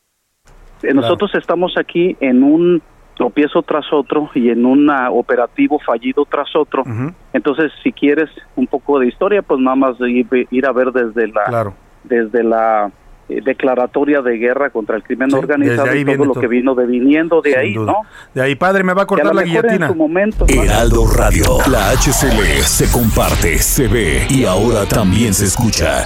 Eh, Nosotros estamos aquí en un tropiezo tras otro y en un ah, operativo fallido tras otro. Entonces, si quieres un poco de historia, pues nada más ir, ir a ver desde la desde la eh, declaratoria de guerra contra el crimen Sí, organizado y todo lo todo. que vino deviniendo de Sin ahí, duda. ¿no? De ahí, padre, me va a Que a cortar la mejor en guillotina. su momento Heraldo Radio. La HCL se comparte, se ve y ahora también se escucha.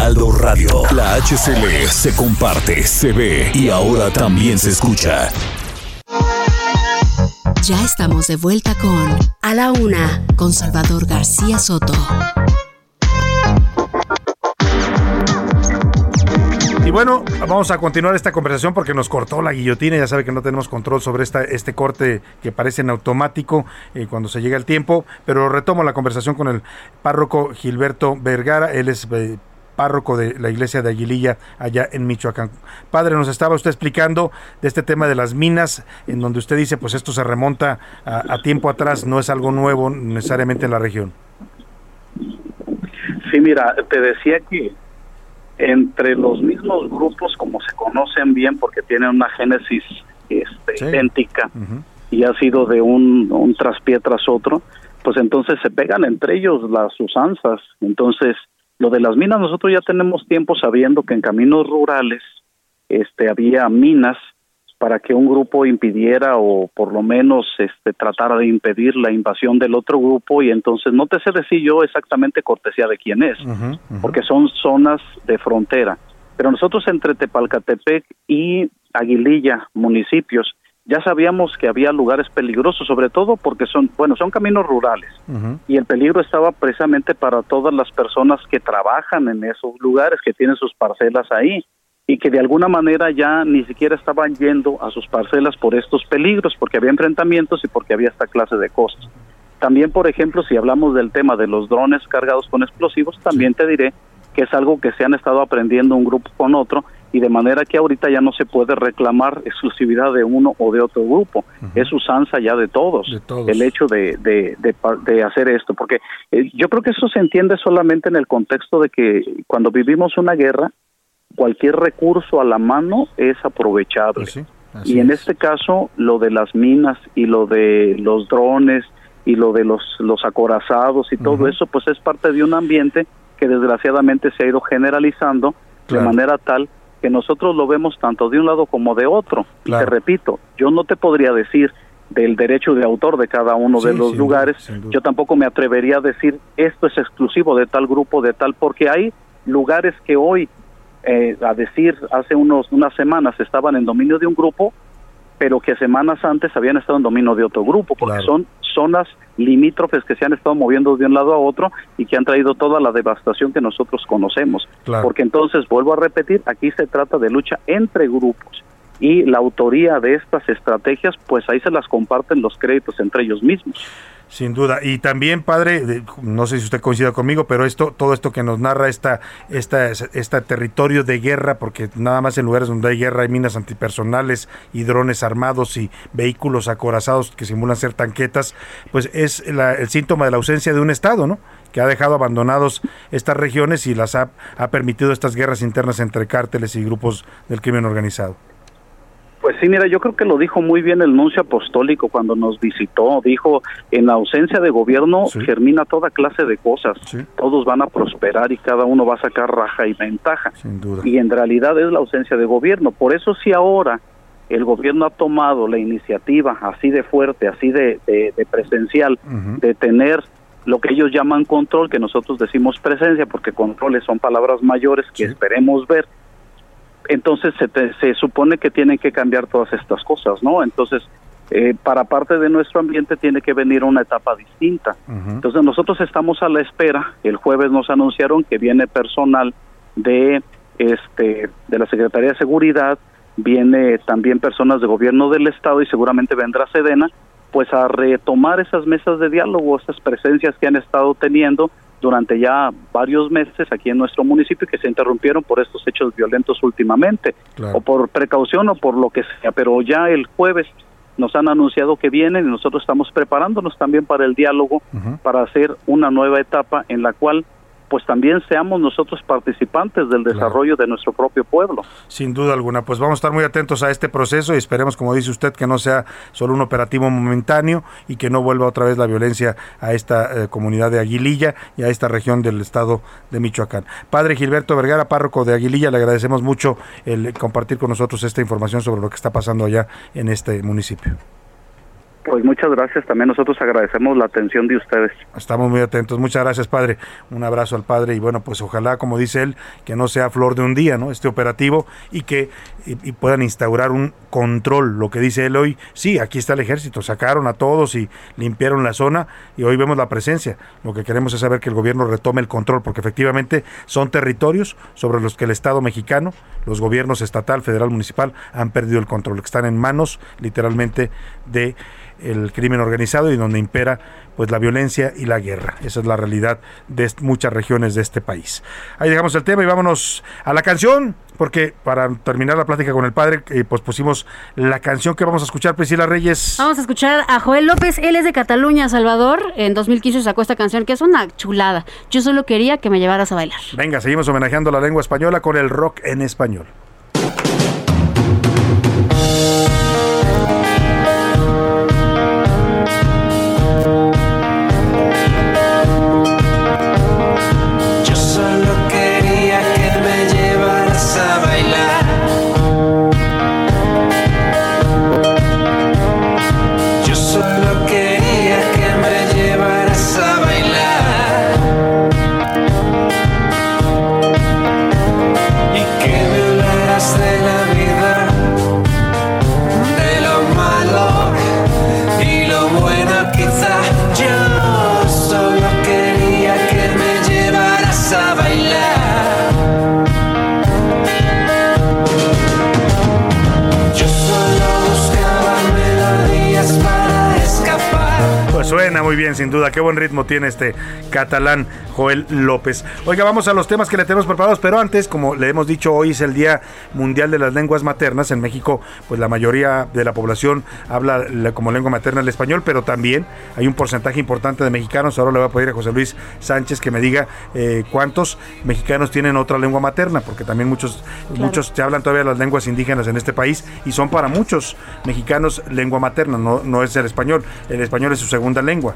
Heraldo Radio. La HCL se comparte, se ve y ahora también se escucha. Ya estamos de vuelta con A la Una, con Salvador García Soto. Y bueno, vamos a continuar esta conversación porque nos cortó la guillotina. Ya sabe que no tenemos control sobre esta, este corte que parece en automático eh, cuando se llega el tiempo. Pero retomo la conversación con el párroco Gilberto Vergara. Él es eh, párroco de la iglesia de Aguililla allá en Michoacán. Padre, nos estaba usted explicando de este tema de las minas, en donde usted dice, pues esto se remonta a, a tiempo atrás, no es algo nuevo necesariamente en la región. Sí, mira, te decía que entre los mismos grupos, como se conocen bien, porque tienen una génesis este, idéntica y ha sido de un, un traspié tras otro, pues entonces se pegan entre ellos las usanzas. Entonces, lo de las minas, nosotros ya tenemos tiempo sabiendo que en caminos rurales este, había minas para que un grupo impidiera o por lo menos este tratara de impedir la invasión del otro grupo y entonces no te sé decir yo exactamente cortesía de quién es, porque son zonas de frontera. Pero nosotros entre Tepalcatepec y Aguililla, municipios, ya sabíamos que había lugares peligrosos, sobre todo porque son, bueno, son caminos rurales. Y el peligro estaba precisamente para todas las personas que trabajan en esos lugares, que tienen sus parcelas ahí y que de alguna manera ya ni siquiera estaban yendo a sus parcelas por estos peligros, porque había enfrentamientos y porque había esta clase de cosas. También, por ejemplo, si hablamos del tema de los drones cargados con explosivos, también te diré que es algo que se han estado aprendiendo un grupo con otro y de manera que ahorita ya no se puede reclamar exclusividad de uno o de otro grupo. Es usanza ya de todos, el hecho de, de, de, hacer esto, porque eh, yo creo que eso se entiende solamente en el contexto de que cuando vivimos una guerra, cualquier recurso a la mano es aprovechable. Pues y en este caso, lo de las minas y lo de los drones y lo de los, los acorazados y todo eso, pues es parte de un ambiente que desgraciadamente se ha ido generalizando de manera tal que nosotros lo vemos tanto de un lado como de otro. Y te repito, yo no te podría decir del derecho de autor de cada uno de los lugares, yo tampoco me atrevería a decir esto es exclusivo de tal grupo, de tal, porque hay lugares que hoy eh, a decir hace unos unas semanas estaban en dominio de un grupo, pero que semanas antes habían estado en dominio de otro grupo, porque son zonas limítrofes que se han estado moviendo de un lado a otro y que han traído toda la devastación que nosotros conocemos. Porque entonces, vuelvo a repetir, aquí se trata de lucha entre grupos y la autoría de estas estrategias, pues ahí se las comparten los créditos entre ellos mismos. Sin duda. Y también, padre, no sé si usted coincida conmigo, pero esto, todo esto que nos narra esta, esta, este territorio de guerra, porque nada más en lugares donde hay guerra hay minas antipersonales y drones armados y vehículos acorazados que simulan ser tanquetas, pues es el síntoma de la ausencia de un Estado, ¿no? que ha dejado abandonados estas regiones y las ha, ha permitido estas guerras internas entre cárteles y grupos del crimen organizado. Pues sí, mira, yo creo que lo dijo muy bien el nuncio apostólico cuando nos visitó. Dijo, en la ausencia de gobierno germina toda clase de cosas. Todos van a prosperar y cada uno va a sacar raja y ventaja. Y en realidad es la ausencia de gobierno. Por eso si ahora el gobierno ha tomado la iniciativa así de fuerte, así de, presencial, de tener lo que ellos llaman control, que nosotros decimos presencia, porque controles son palabras mayores que esperemos ver entonces se, se supone que tienen que cambiar todas estas cosas, ¿no? Entonces, eh, para parte de nuestro ambiente tiene que venir una etapa distinta. Entonces nosotros estamos a la espera. El jueves nos anunciaron que viene personal de este de la Secretaría de Seguridad, viene también personas de gobierno del estado y seguramente vendrá Sedena, pues a retomar esas mesas de diálogo, esas presencias que han estado teniendo durante ya varios meses aquí en nuestro municipio que se interrumpieron por estos hechos violentos últimamente, o por precaución o por lo que sea, pero ya el jueves nos han anunciado que vienen y nosotros estamos preparándonos también para el diálogo, para hacer una nueva etapa en la cual pues también seamos nosotros participantes del desarrollo de nuestro propio pueblo. Sin duda alguna, pues vamos a estar muy atentos a este proceso y esperemos, como dice usted, que no sea solo un operativo momentáneo y que no vuelva otra vez la violencia a esta eh, comunidad de Aguililla y a esta región del estado de Michoacán. Padre Gilberto Vergara, párroco de Aguililla, le agradecemos mucho el compartir con nosotros esta información sobre lo que está pasando allá en este municipio. Pues muchas gracias. También nosotros agradecemos la atención de ustedes. Estamos muy atentos. Muchas gracias, padre. Un abrazo al padre y bueno, pues ojalá, como dice él, que no sea flor de un día, ¿no? Este operativo y que y, puedan instaurar un control. Lo que dice él hoy, sí, aquí está el ejército, sacaron a todos y limpiaron la zona y hoy vemos la presencia. Lo que queremos es saber que el gobierno retome el control, porque efectivamente son territorios sobre los que el Estado mexicano, los gobiernos estatal, federal, municipal, han perdido el control, que están en manos literalmente de el crimen organizado y donde impera pues la violencia y la guerra. Esa es la realidad de muchas regiones de este país. Ahí dejamos el tema y vámonos a la canción, porque para terminar la plática con el padre, eh, pues pusimos la canción que vamos a escuchar, Priscila Reyes. Vamos a escuchar a Joel López, él es de Cataluña, Salvador. En 2015 sacó esta canción que es una chulada. Yo solo quería que me llevaras a bailar. Venga, seguimos homenajeando la lengua española con el rock en español. Muy bien, sin duda. Qué buen ritmo tiene este catalán Joel López. Oiga, vamos a los temas que le tenemos preparados, pero antes, como le hemos dicho, hoy es el Día Mundial de las Lenguas Maternas. En México, pues la mayoría de la población habla la- como lengua materna el español, pero también hay un porcentaje importante de mexicanos. Ahora le voy a pedir a José Luis Sánchez que me diga eh, cuántos mexicanos tienen otra lengua materna, porque también muchos, muchos se hablan todavía las lenguas indígenas en este país y son para muchos mexicanos lengua materna, no, no es el español. El español es su segunda lengua.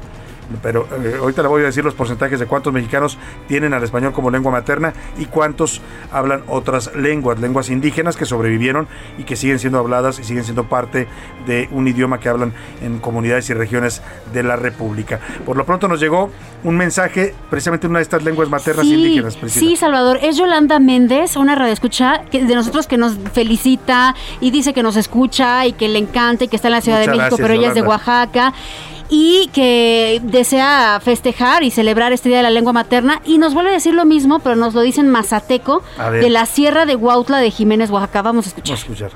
Pero eh, ahorita le voy a decir los porcentajes de cuántos mexicanos tienen al español como lengua materna y cuántos hablan otras lenguas, lenguas indígenas que sobrevivieron y que siguen siendo habladas y siguen siendo parte de un idioma que hablan en comunidades y regiones de la República. Por lo pronto nos llegó un mensaje precisamente en una de estas lenguas maternas Sí, indígenas. Priscila. sí, Salvador. Es Yolanda Méndez, una radioescucha de nosotros que nos felicita y dice que nos escucha y que le encanta y que está en la Ciudad Muchas de México, gracias, pero ella es de. Oaxaca. Y que desea festejar y celebrar este Día de la Lengua Materna. Y nos vuelve a decir lo mismo, pero nos lo dice en Mazateco, de la Sierra de Huautla de Jiménez, Oaxaca. Vamos a escuchar. Vamos a escuchar.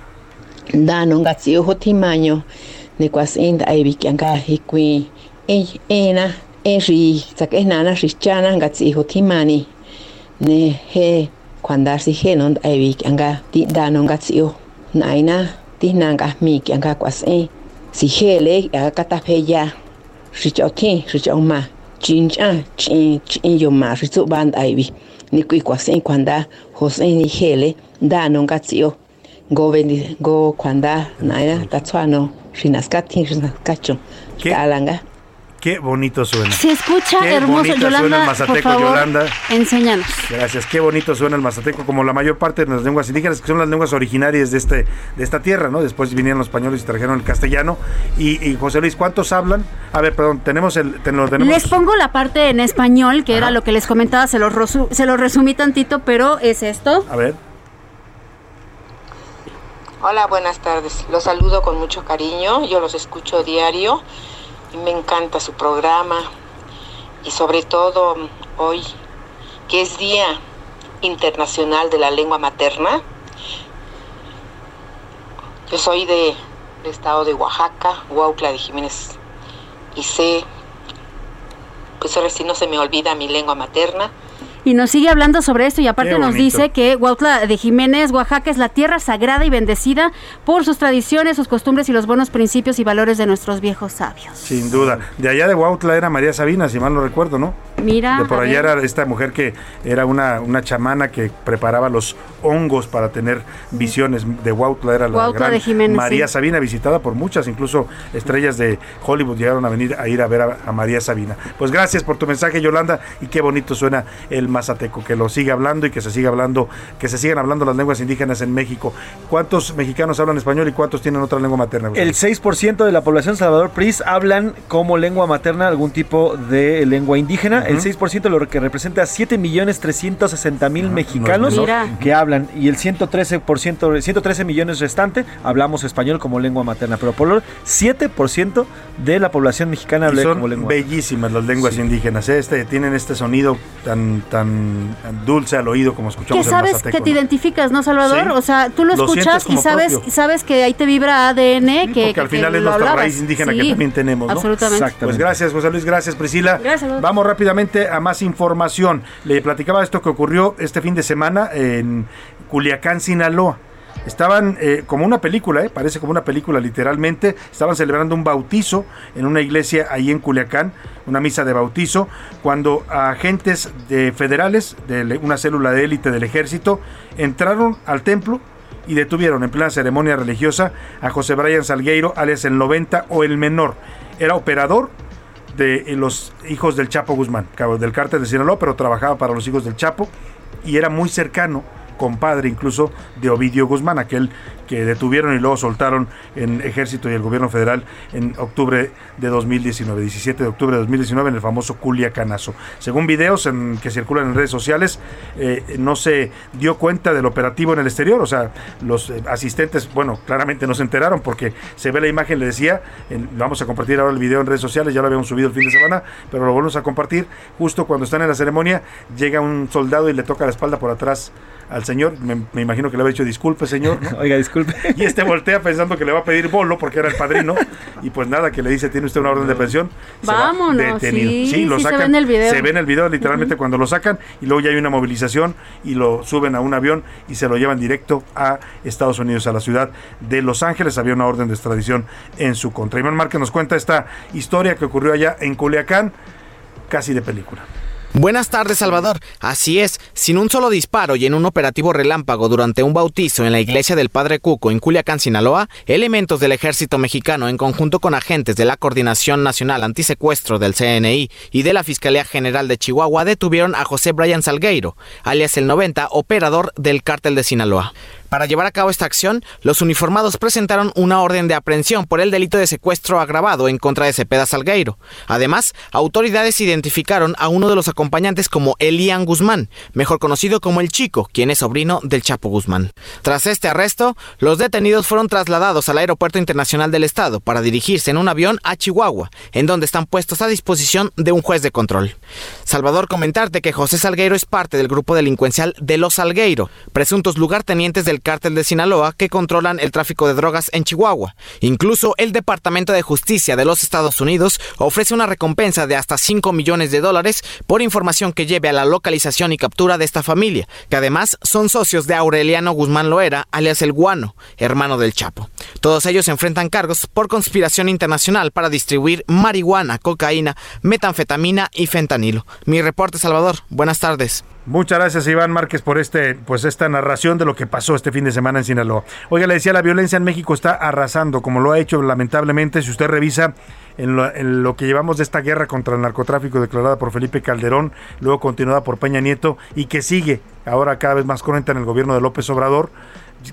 E ena e ri sak e ngatsi ne he kwanda si he non ai bi kyanga ti dano ngatsi o naina si hele akata feya richokin richoma chincha chin chin yoma ritu band aibi niku ikwasin kwanda hosen ni hele da nonga tsio. Go bendi go kwanda naya tatsano rinaskatin rinaskacho talanga Qué bonito suena. Se escucha Qué hermoso. suena el por mazateco, favor, Yolanda. enséñanos. Gracias, qué bonito suena el mazateco, como la mayor parte de las lenguas indígenas, que son las lenguas originarias de este de esta tierra, ¿no? Después vinieron los españoles y trajeron el castellano. Y, y José Luis, ¿cuántos hablan? A ver, perdón, tenemos el, ten- lo tenemos. Les pongo la parte en español, que era lo que les comentaba, se los resumí tantito, pero es esto. A ver. Hola, buenas tardes. Los saludo con mucho cariño. Yo los escucho diario me encanta su programa. Y sobre todo hoy, que es Día Internacional de la Lengua Materna. Yo soy de, del estado de Oaxaca, Huautla de Jiménez. Y sé, pues ahora sí no se me olvida mi lengua materna. Y nos sigue hablando sobre esto y aparte nos dice que Huautla de Jiménez, Oaxaca, es la tierra sagrada y bendecida por sus tradiciones, sus costumbres y los buenos principios y valores de nuestros viejos sabios. Sin duda. De allá de Huautla era María Sabina, si mal no recuerdo, ¿no? Mira, De por allá ver. era esta mujer que era una, una chamana que preparaba los hongos para tener visiones de Huautla, era la Huautla gran de Jiménez, María sí. Sabina, visitada por muchas, incluso estrellas de Hollywood llegaron a venir a ir a ver a, a María Sabina. Pues gracias por tu mensaje, Yolanda, y qué bonito suena el mazateco, que lo siga hablando y que se siga hablando, que se sigan hablando las lenguas indígenas en México. ¿Cuántos mexicanos hablan español y cuántos tienen otra lengua materna? El 6% de la población Salvador Pris hablan como lengua materna algún tipo de lengua indígena. El 6% lo que representa a 7 millones 360 mil mexicanos menor. Mira. que hablan y el 113%, 113 millones restante hablamos español como lengua materna, pero por lo 7% de la población mexicana habla como lengua materna. bellísimas las lenguas indígenas. Este, tienen este sonido tan, tan dulce al oído como Que escuchamos en sabes mazateco, que te ¿no? identificas, ¿no, Salvador? Sí. O sea, tú lo, Lo escuchas y sabes, propio. sabes que ahí te vibra ADN que, Porque al que- final que es nuestra hablabas. raíz indígena que también tenemos, ¿no? Absolutamente. Pues gracias, José Luis, gracias, Priscila. Gracias. Vamos rápidamente a más información. Le platicaba esto que ocurrió este fin de semana en Culiacán, Sinaloa. Estaban eh, como una película, eh, parece como una película literalmente. Estaban celebrando un bautizo en una iglesia ahí en Culiacán, una misa de bautizo, cuando agentes de federales de una célula de élite del ejército entraron al templo y detuvieron en plena ceremonia religiosa a José Brian Salgueiro, alias el 90 o el menor. Era operador de eh, los hijos del Chapo Guzmán, del cártel de Sinaloa, pero trabajaba para los hijos del Chapo y era muy cercano, compadre incluso, de Ovidio Guzmán, aquel que detuvieron y luego soltaron en Ejército y el Gobierno Federal en octubre de 2019, 17 de octubre de 2019 en el famoso Culiacanazo. Según videos en, que circulan en redes sociales, eh, no se dio cuenta del operativo en el exterior, o sea, los eh, asistentes, bueno, claramente no se enteraron porque se ve la imagen, le decía, en- vamos a compartir ahora el video en redes sociales, ya lo habíamos subido el fin de semana, pero lo volvemos a compartir, justo cuando están en la ceremonia, llega un soldado y le toca la espalda por atrás al señor, me, me imagino que le había dicho disculpe señor, ¿no? Oiga, disculpe. Y este voltea pensando que le va a pedir bolo porque era el padrino. Y pues nada, que le dice, tiene usted una orden de pensión. se va Vámonos, sí, sí, lo se sacan. ve en el video. Se ve en el video literalmente cuando lo sacan y luego ya hay una movilización y lo suben a un avión y se lo llevan directo a Estados Unidos, a la ciudad de Los Ángeles. Había una orden de extradición en su contra. Iván Márquez nos cuenta esta historia que ocurrió allá en Culiacán, casi de película. Buenas tardes, Salvador. Así es, sin un solo disparo y en un operativo relámpago durante un bautizo en la iglesia del Padre Cuco en Culiacán, Sinaloa, elementos del ejército mexicano en conjunto con agentes de la Coordinación Nacional Antisecuestro del CNI y de la Fiscalía General de Chihuahua detuvieron a José Brian Salgueiro, alias el 90, operador del cártel de Sinaloa. Para llevar a cabo esta acción, los uniformados presentaron una orden de aprehensión por el delito de secuestro agravado en contra de Cepeda Salgueiro. Además, autoridades identificaron a uno de los acompañantes como Elian Guzmán, mejor conocido como el Chico, quien es sobrino del Chapo Guzmán. Tras este arresto, los detenidos fueron trasladados al Aeropuerto Internacional del Estado para dirigirse en un avión a Chihuahua, en donde están puestos a disposición de un juez de control. Salvador, comentarte que José Salgueiro es parte del grupo delincuencial de los Salgueiro, presuntos lugartenientes del cártel de Sinaloa que controlan el tráfico de drogas en Chihuahua. Incluso el Departamento de Justicia de los Estados Unidos ofrece una recompensa de hasta 5 millones de dólares por información que lleve a la localización y captura de esta familia, que además son socios de Aureliano Guzmán Loera, alias el Guano, hermano del Chapo. Todos ellos enfrentan cargos por conspiración internacional para distribuir marihuana, cocaína, metanfetamina y fentanilo. Mi reporte, Salvador. Buenas tardes. Muchas gracias Iván Márquez por este, pues esta narración de lo que pasó este fin de semana en Sinaloa. Oiga, le decía, la violencia en México está arrasando, como lo ha hecho lamentablemente, si usted revisa en lo, en lo que llevamos de esta guerra contra el narcotráfico declarada por Felipe Calderón, luego continuada por Peña Nieto y que sigue ahora cada vez más cruenta en el gobierno de López Obrador.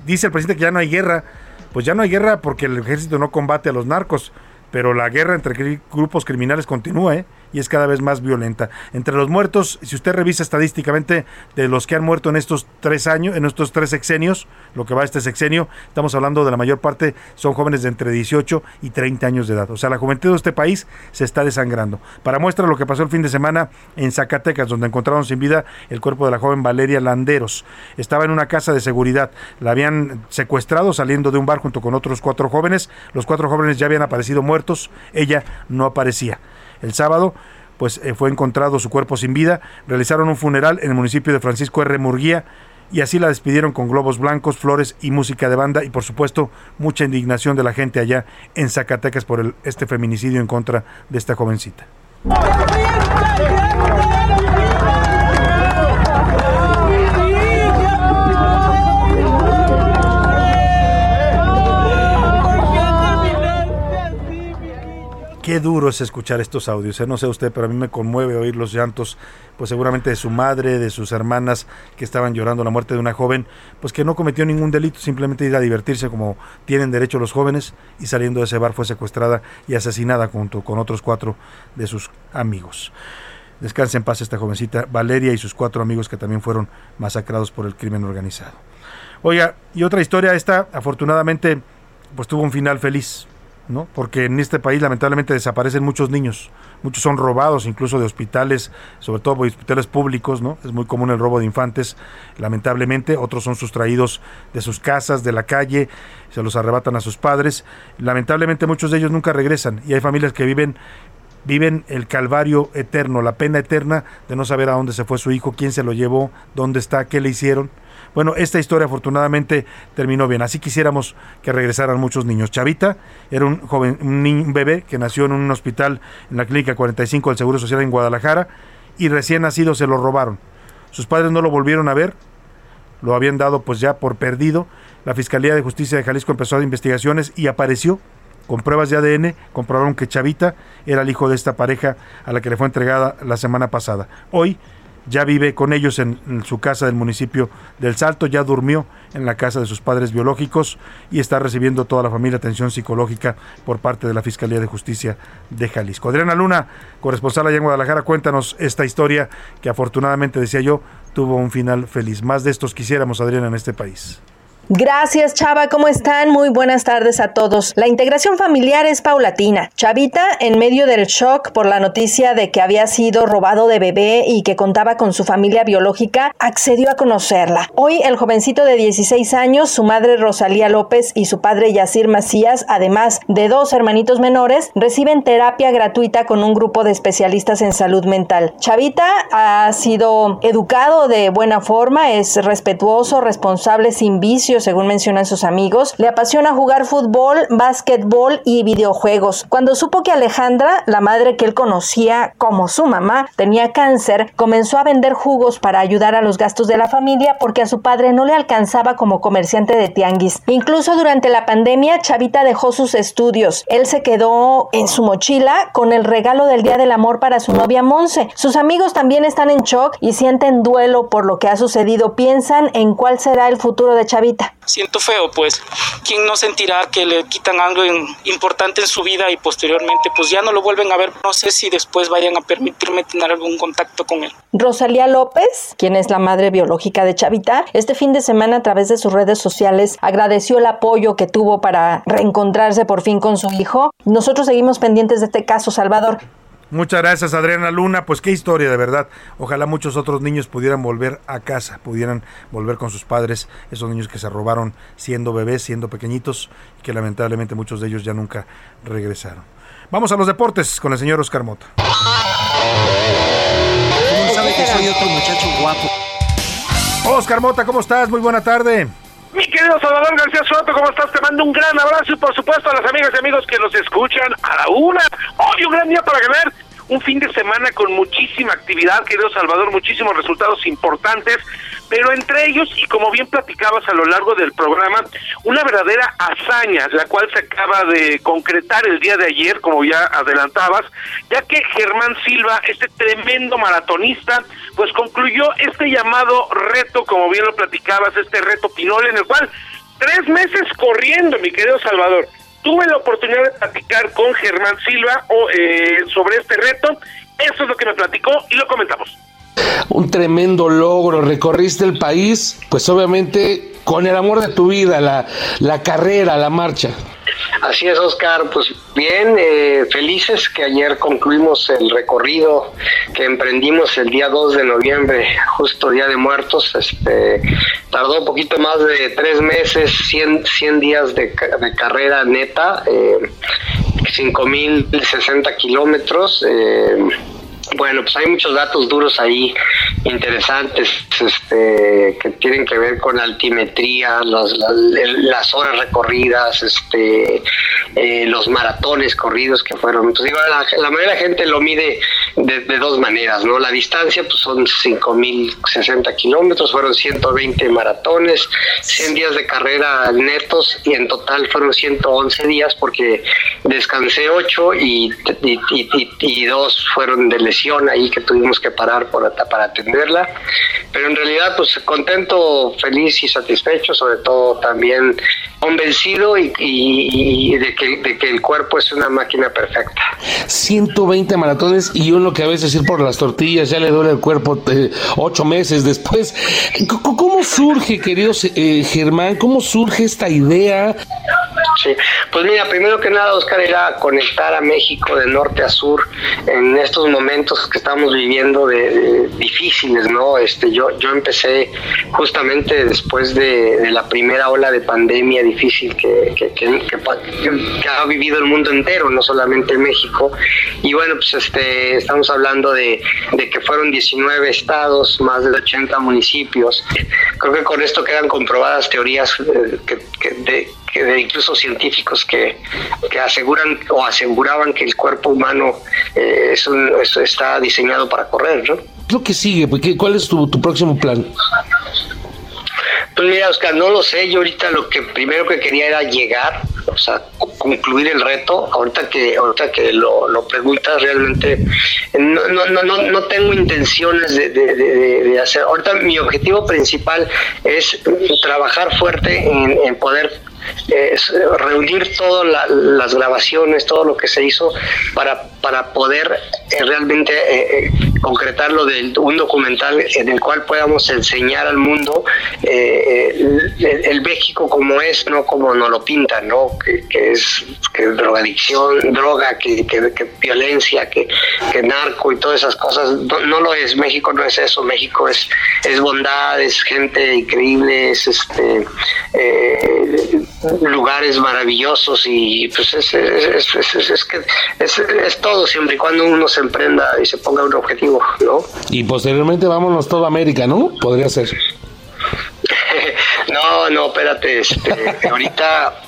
Dice el presidente que ya no hay guerra, pues ya no hay guerra porque el ejército no combate a los narcos, pero la guerra entre grupos criminales continúa, ¿eh? Y es cada vez más violenta. Entre los muertos, si usted revisa estadísticamente de los que han muerto en estos tres años, en estos tres sexenios, lo que va este sexenio, estamos hablando de la mayor parte son jóvenes de entre 18 y 30 años de edad. O sea, la juventud de este país se está desangrando. Para muestra lo que pasó el fin de semana en Zacatecas, donde encontraron sin vida el cuerpo de la joven Valeria Landeros. Estaba en una casa de seguridad. La habían secuestrado saliendo de un bar junto con otros cuatro jóvenes. Los cuatro jóvenes ya habían aparecido muertos. Ella no aparecía. El sábado pues eh, fue encontrado su cuerpo sin vida, realizaron un funeral en el municipio de Francisco R. Murguía y así la despidieron con globos blancos, flores y música de banda y por supuesto mucha indignación de la gente allá en Zacatecas por este feminicidio en contra de esta jovencita. Qué duro es escuchar estos audios. ¿eh? No sé usted, pero a mí me conmueve oír los llantos, pues seguramente de su madre, de sus hermanas que estaban llorando la muerte de una joven, pues que no cometió ningún delito, simplemente ir a divertirse como tienen derecho los jóvenes y saliendo de ese bar fue secuestrada y asesinada junto con otros cuatro de sus amigos. Descanse en paz esta jovencita Valeria y sus cuatro amigos que también fueron masacrados por el crimen organizado. Oiga, y otra historia esta, afortunadamente, pues tuvo un final feliz. ¿No? Porque en este país lamentablemente desaparecen muchos niños, muchos son robados incluso de hospitales, sobre todo de hospitales públicos, ¿no? Es muy común el robo de infantes, lamentablemente, otros son sustraídos de sus casas, de la calle, se los arrebatan a sus padres. Lamentablemente muchos de ellos nunca regresan y hay familias que viven viven el calvario eterno, la pena eterna de no saber a dónde se fue su hijo, quién se lo llevó, dónde está, qué le hicieron. Bueno, esta historia afortunadamente terminó bien. Así quisiéramos que regresaran muchos niños. Chavita era un joven, un, niño, un bebé que nació en un hospital en la clínica 45 del Seguro Social en Guadalajara y recién nacido se lo robaron. Sus padres no lo volvieron a ver, lo habían dado pues ya por perdido. La Fiscalía de Justicia de Jalisco empezó a investigaciones y apareció con pruebas de ADN, comprobaron que Chavita era el hijo de esta pareja a la que le fue entregada la semana pasada. Hoy ya vive con ellos en, su casa del municipio del Salto, ya durmió en la casa de sus padres biológicos y está recibiendo toda la familia atención psicológica por parte de la Fiscalía de Justicia de Jalisco. Adriana Luna, corresponsal allá en Guadalajara, cuéntanos esta historia que afortunadamente, decía yo, tuvo un final feliz. Más de estos quisiéramos, Adriana, en este país. Gracias, Chava. ¿Cómo están? Muy buenas tardes a todos. La integración familiar es paulatina. Chavita, en medio del shock por la noticia de que había sido robado de bebé y que contaba con su familia biológica, accedió a conocerla. Hoy, el jovencito de 16 años, su madre Rosalía López y su padre Yacir Macías, además de dos hermanitos menores, reciben terapia gratuita con un grupo de especialistas en salud mental. Chavita ha sido educado de buena forma, es respetuoso, responsable, sin vicios según mencionan sus amigos. Le apasiona jugar fútbol, básquetbol y videojuegos. Cuando supo que Alejandra, la madre que él conocía como su mamá, tenía cáncer, comenzó a vender jugos para ayudar a los gastos de la familia porque a su padre no le alcanzaba como comerciante de tianguis. Incluso durante la pandemia, Chavita dejó sus estudios. Él se quedó en su mochila con el regalo del Día del Amor para su novia Monse. Sus amigos también están en shock y sienten duelo por lo que ha sucedido. Piensan en cuál será el futuro de Chavita. Siento feo, pues. ¿Quién no sentirá que le quitan algo importante en su vida y posteriormente pues ya no lo vuelven a ver? No sé si después vayan a permitirme tener algún contacto con él. Rosalía López, quien es la madre biológica de Chavita, este fin de semana a través de sus redes sociales agradeció el apoyo que tuvo para reencontrarse por fin con su hijo. Nosotros seguimos pendientes de este caso, Salvador. Muchas gracias Adriana Luna, pues qué historia de verdad. Ojalá muchos otros niños pudieran volver a casa, pudieran volver con sus padres, esos niños que se robaron siendo bebés, siendo pequeñitos, y que lamentablemente muchos de ellos ya nunca regresaron. Vamos a los deportes con el señor Oscar Mota. ¿Cómo sabe que soy otro muchacho guapo? Oscar Mota, ¿cómo estás? Muy buena tarde. Mi querido Salvador García Soto, ¿cómo estás? Te mando un gran abrazo y por supuesto a las amigas y amigos que nos escuchan a la una. Hoy un gran día para ganar. Un fin de semana con muchísima actividad, querido Salvador, muchísimos resultados importantes, pero entre ellos, y como bien platicabas a lo largo del programa, una verdadera hazaña, la cual se acaba de concretar el día de ayer, como ya adelantabas, ya que Germán Silva, este tremendo maratonista, pues concluyó este llamado reto, como bien lo platicabas, este reto Pinol, en el cual tres meses corriendo, mi querido Salvador. Tuve la oportunidad de platicar con Germán Silva eh, sobre este reto. Eso es lo que me platicó y lo comentamos. Un tremendo logro, recorriste el país, pues obviamente con el amor de tu vida, la, la carrera, la marcha. Así es, Oscar. Pues bien, eh, felices que ayer concluimos el recorrido que emprendimos el día 2 de noviembre, justo Día de Muertos. Este, tardó un poquito más de tres meses, 100, 100 días de, de carrera neta, eh, 5.060 kilómetros. Eh, bueno, pues hay muchos datos duros ahí interesantes este, que tienen que ver con altimetría, las horas recorridas, este, eh, los maratones corridos que fueron. Pues la, la mayoría de la gente lo mide de, dos maneras, ¿no? La distancia pues son 5.060 kilómetros, fueron 120 maratones, 100 días de carrera netos y en total fueron 111 días porque descansé 8 y, y, y- dos fueron de ahí que tuvimos que parar por, para atenderla. Pero en realidad pues contento, feliz y satisfecho, sobre todo también convencido y, y- de, que, el cuerpo es una máquina perfecta. 120 maratones y uno que a veces ir por las tortillas ya le duele el cuerpo eh, ocho meses después. ¿Cómo surge, queridos eh, Germán? ¿Cómo surge esta idea? Sí, pues mira, primero que nada, Oscar, era conectar a México de norte a sur en estos momentos que estamos viviendo de, difíciles, ¿no? Este, yo, yo empecé justamente después de, la primera ola de pandemia difícil que ha vivido el mundo entero, no solamente México. Y bueno, pues este, estamos hablando de, de que fueron 19 estados, más de 80 municipios. Creo que con esto quedan comprobadas teorías eh, que, que de, que de incluso científicos que, que aseguran o aseguraban que el cuerpo humano eh, es un- es- está diseñado para correr, ¿no? ¿Qué es lo que sigue? Pues, ¿qué- ¿Cuál es tu, tu próximo plan? Pues mira, Oscar, no lo sé. Yo ahorita lo que primero que quería era llegar, o sea, concluir el reto. Ahorita que ahorita que lo, lo preguntas, realmente no, no, no, no, tengo intenciones de, de- de- de hacer. Ahorita mi objetivo principal es trabajar fuerte en, en poder es, eh, reunir todas la- las grabaciones, todo lo que se hizo para, para poder eh, realmente eh, eh, concretar lo de un documental en el cual podamos enseñar al mundo eh, el, el- el México como es, no como nos lo pintan, ¿no? Que, que es que drogadicción, droga, que, que- violencia, que, que narco y todas esas cosas. No, no lo es, México no es eso, México es, es bondad, es gente increíble, es este eh, lugares maravillosos y pues es, es, es- es- que es, es todo siempre y cuando uno se emprenda y se ponga un objetivo, ¿no? Y posteriormente vámonos toda América, ¿no? Podría ser. No, no, espérate, este, ahorita,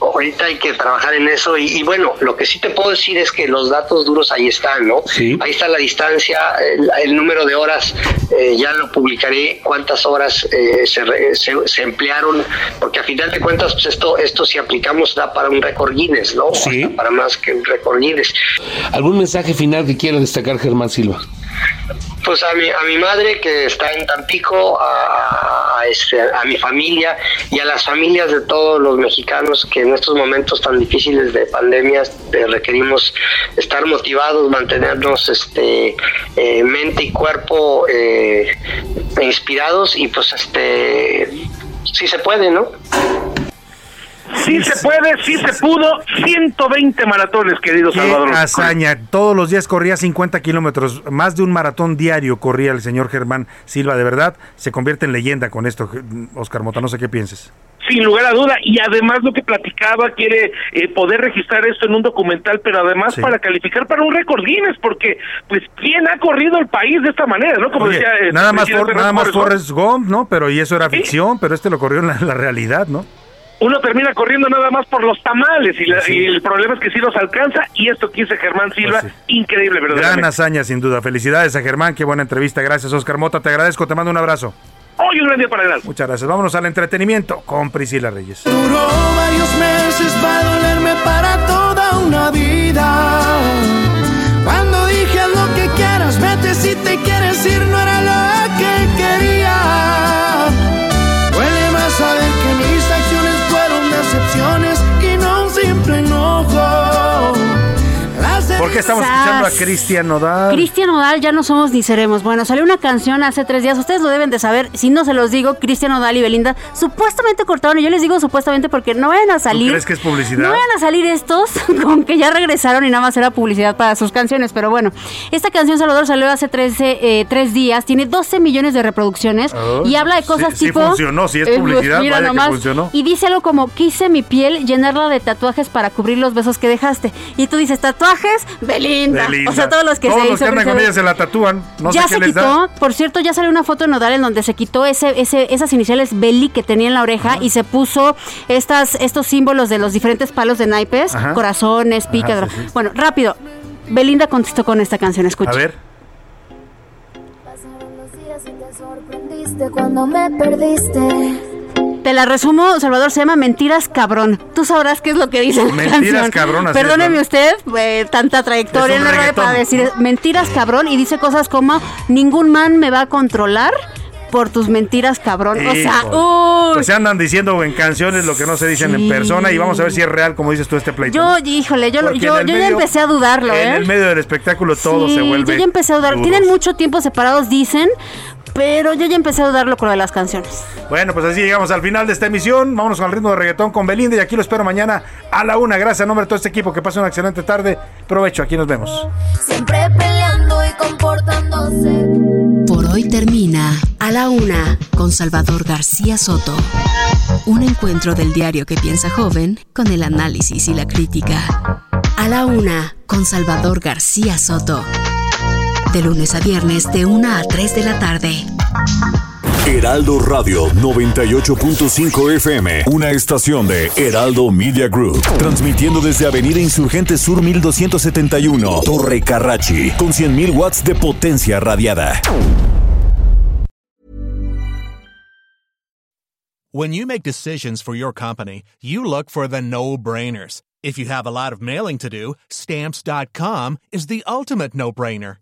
ahorita hay que trabajar en eso y, y bueno, lo que sí te puedo decir es que los datos duros ahí están, ¿no? Ahí está la distancia, el, el número de horas, eh, ya lo publicaré, cuántas horas eh, se, se, se emplearon, porque a final de cuentas, pues esto, esto si aplicamos da para un récord Guinness, ¿no? Sí. Hasta para más que un récord Guinness. ¿Algún mensaje final que quiera destacar Germán Silva? Pues a mi, a mi madre que está en Tampico, a, este, a mi familia y a las familias de todos los mexicanos que en estos momentos tan difíciles de pandemias eh, requerimos estar motivados, mantenernos este eh, mente y cuerpo eh, inspirados y pues este sí se puede, ¿no? Sí se puede, sí se pudo. 120 maratones, querido Qué Salvador. hazaña. Todos los días corría 50 kilómetros. Más de un maratón diario corría el señor Germán Silva. De verdad, se convierte en leyenda con esto, Oscar Mota. No sé qué pienses. Sin lugar a duda, y además lo que platicaba, quiere eh, poder registrar esto en un documental, pero además Sí. para calificar para un récord Guinness, porque, pues, ¿quién ha corrido el país de esta manera, no? Como Oye, decía... eh, nada más, presidente For- nada más Forrest Gump. ¿no? Pero y eso era ficción, pero este lo corrió en la, la realidad, ¿no? Uno termina corriendo nada más por los tamales, y, la- Sí. y el problema es que sí los alcanza, y esto que dice Germán Silva, Pues increíble, Gran verdaderamente. hazaña, sin duda. Felicidades a Germán, qué buena entrevista. Gracias, Oscar Mota. Te agradezco, te mando un abrazo. Hoy un gran día para el alma. Muchas gracias. Vámonos al entretenimiento con Priscila Reyes. Duró varios meses para dolerme para toda una vida. Cuando dije lo que quieras, vete si te quieres ir, no era ¿Por qué estamos Sas. escuchando a Cristian Nodal? Cristian Nodal, ya no somos ni seremos. Bueno, salió una canción hace tres días, ustedes lo deben de saber. Si no se los digo, Cristian Nodal y Belinda supuestamente cortaron. Y yo les digo supuestamente porque no vayan a salir. crees que es publicidad? No vayan a salir estos con que ya regresaron y nada más era publicidad para sus canciones. Pero bueno, esta canción Salvador salió hace 13, eh, tres días, tiene 12 millones de reproducciones Oh, y habla de cosas sí- sí tipo. funcionó, si es Eh, publicidad, mira vaya que nomás. funcionó. Y dice algo como: quise mi piel llenarla de tatuajes para cubrir los besos que dejaste. Y tú dices, tatuajes, Belinda. Belinda. O sea, todos los que Todos se los que andan con ella se la tatúan. No ya sé se qué les quitó, da. por cierto, ya salió una foto de Nodal en donde se quitó ese, ese, esas iniciales Beli que tenía en la oreja y se puso estas, estos símbolos de los diferentes palos de naipes, Ajá. corazones, pica. Ajá, sí, sí. Bueno, rápido. Belinda contestó con esta canción, escucha. A ver. sorprendiste cuando me perdiste. Te la resumo, Salvador, se llama Mentiras Cabrón. Tú sabrás qué es lo que dice la Mentiras canción. Cabrón, así Perdóneme es, usted, eh, tanta trayectoria en la para decir Mentiras Cabrón y dice cosas como Ningún man me va a controlar por tus mentiras cabrón. O sea. Pues se andan diciendo en canciones lo que no se dicen en persona y vamos a ver si es real, como dices tú, este pleito. Yo, híjole, yo, Porque yo, yo ya empecé a dudarlo, En ¿eh? el medio del espectáculo todo Sí, se vuelve. Yo ya empecé a dudar. Tienen mucho tiempo separados, dicen, pero yo ya empecé a dudarlo con lo de las canciones. Bueno, pues así llegamos al final de esta emisión. Vámonos con el ritmo de reggaetón con Belinda y aquí lo espero mañana a la una. Gracias a nombre de todo este equipo. Que pase una excelente tarde. Provecho, aquí nos vemos. Siempre peleando y comportándose. Por hoy termina A la Una con Salvador García Soto. Un encuentro del diario que piensa joven con el análisis y la crítica. A la Una con Salvador García Soto. De lunes a viernes de 1 a 3 de la tarde. Heraldo Radio 98.5 FM, una estación de Heraldo Media Group, transmitiendo desde Avenida Insurgente Sur 1271, Torre Carrachi, con 100.000 watts de potencia radiada. When you make decisions for your company, you look for the no brainers. If you have a lot of mailing to do, stamps.com is the ultimate no brainer.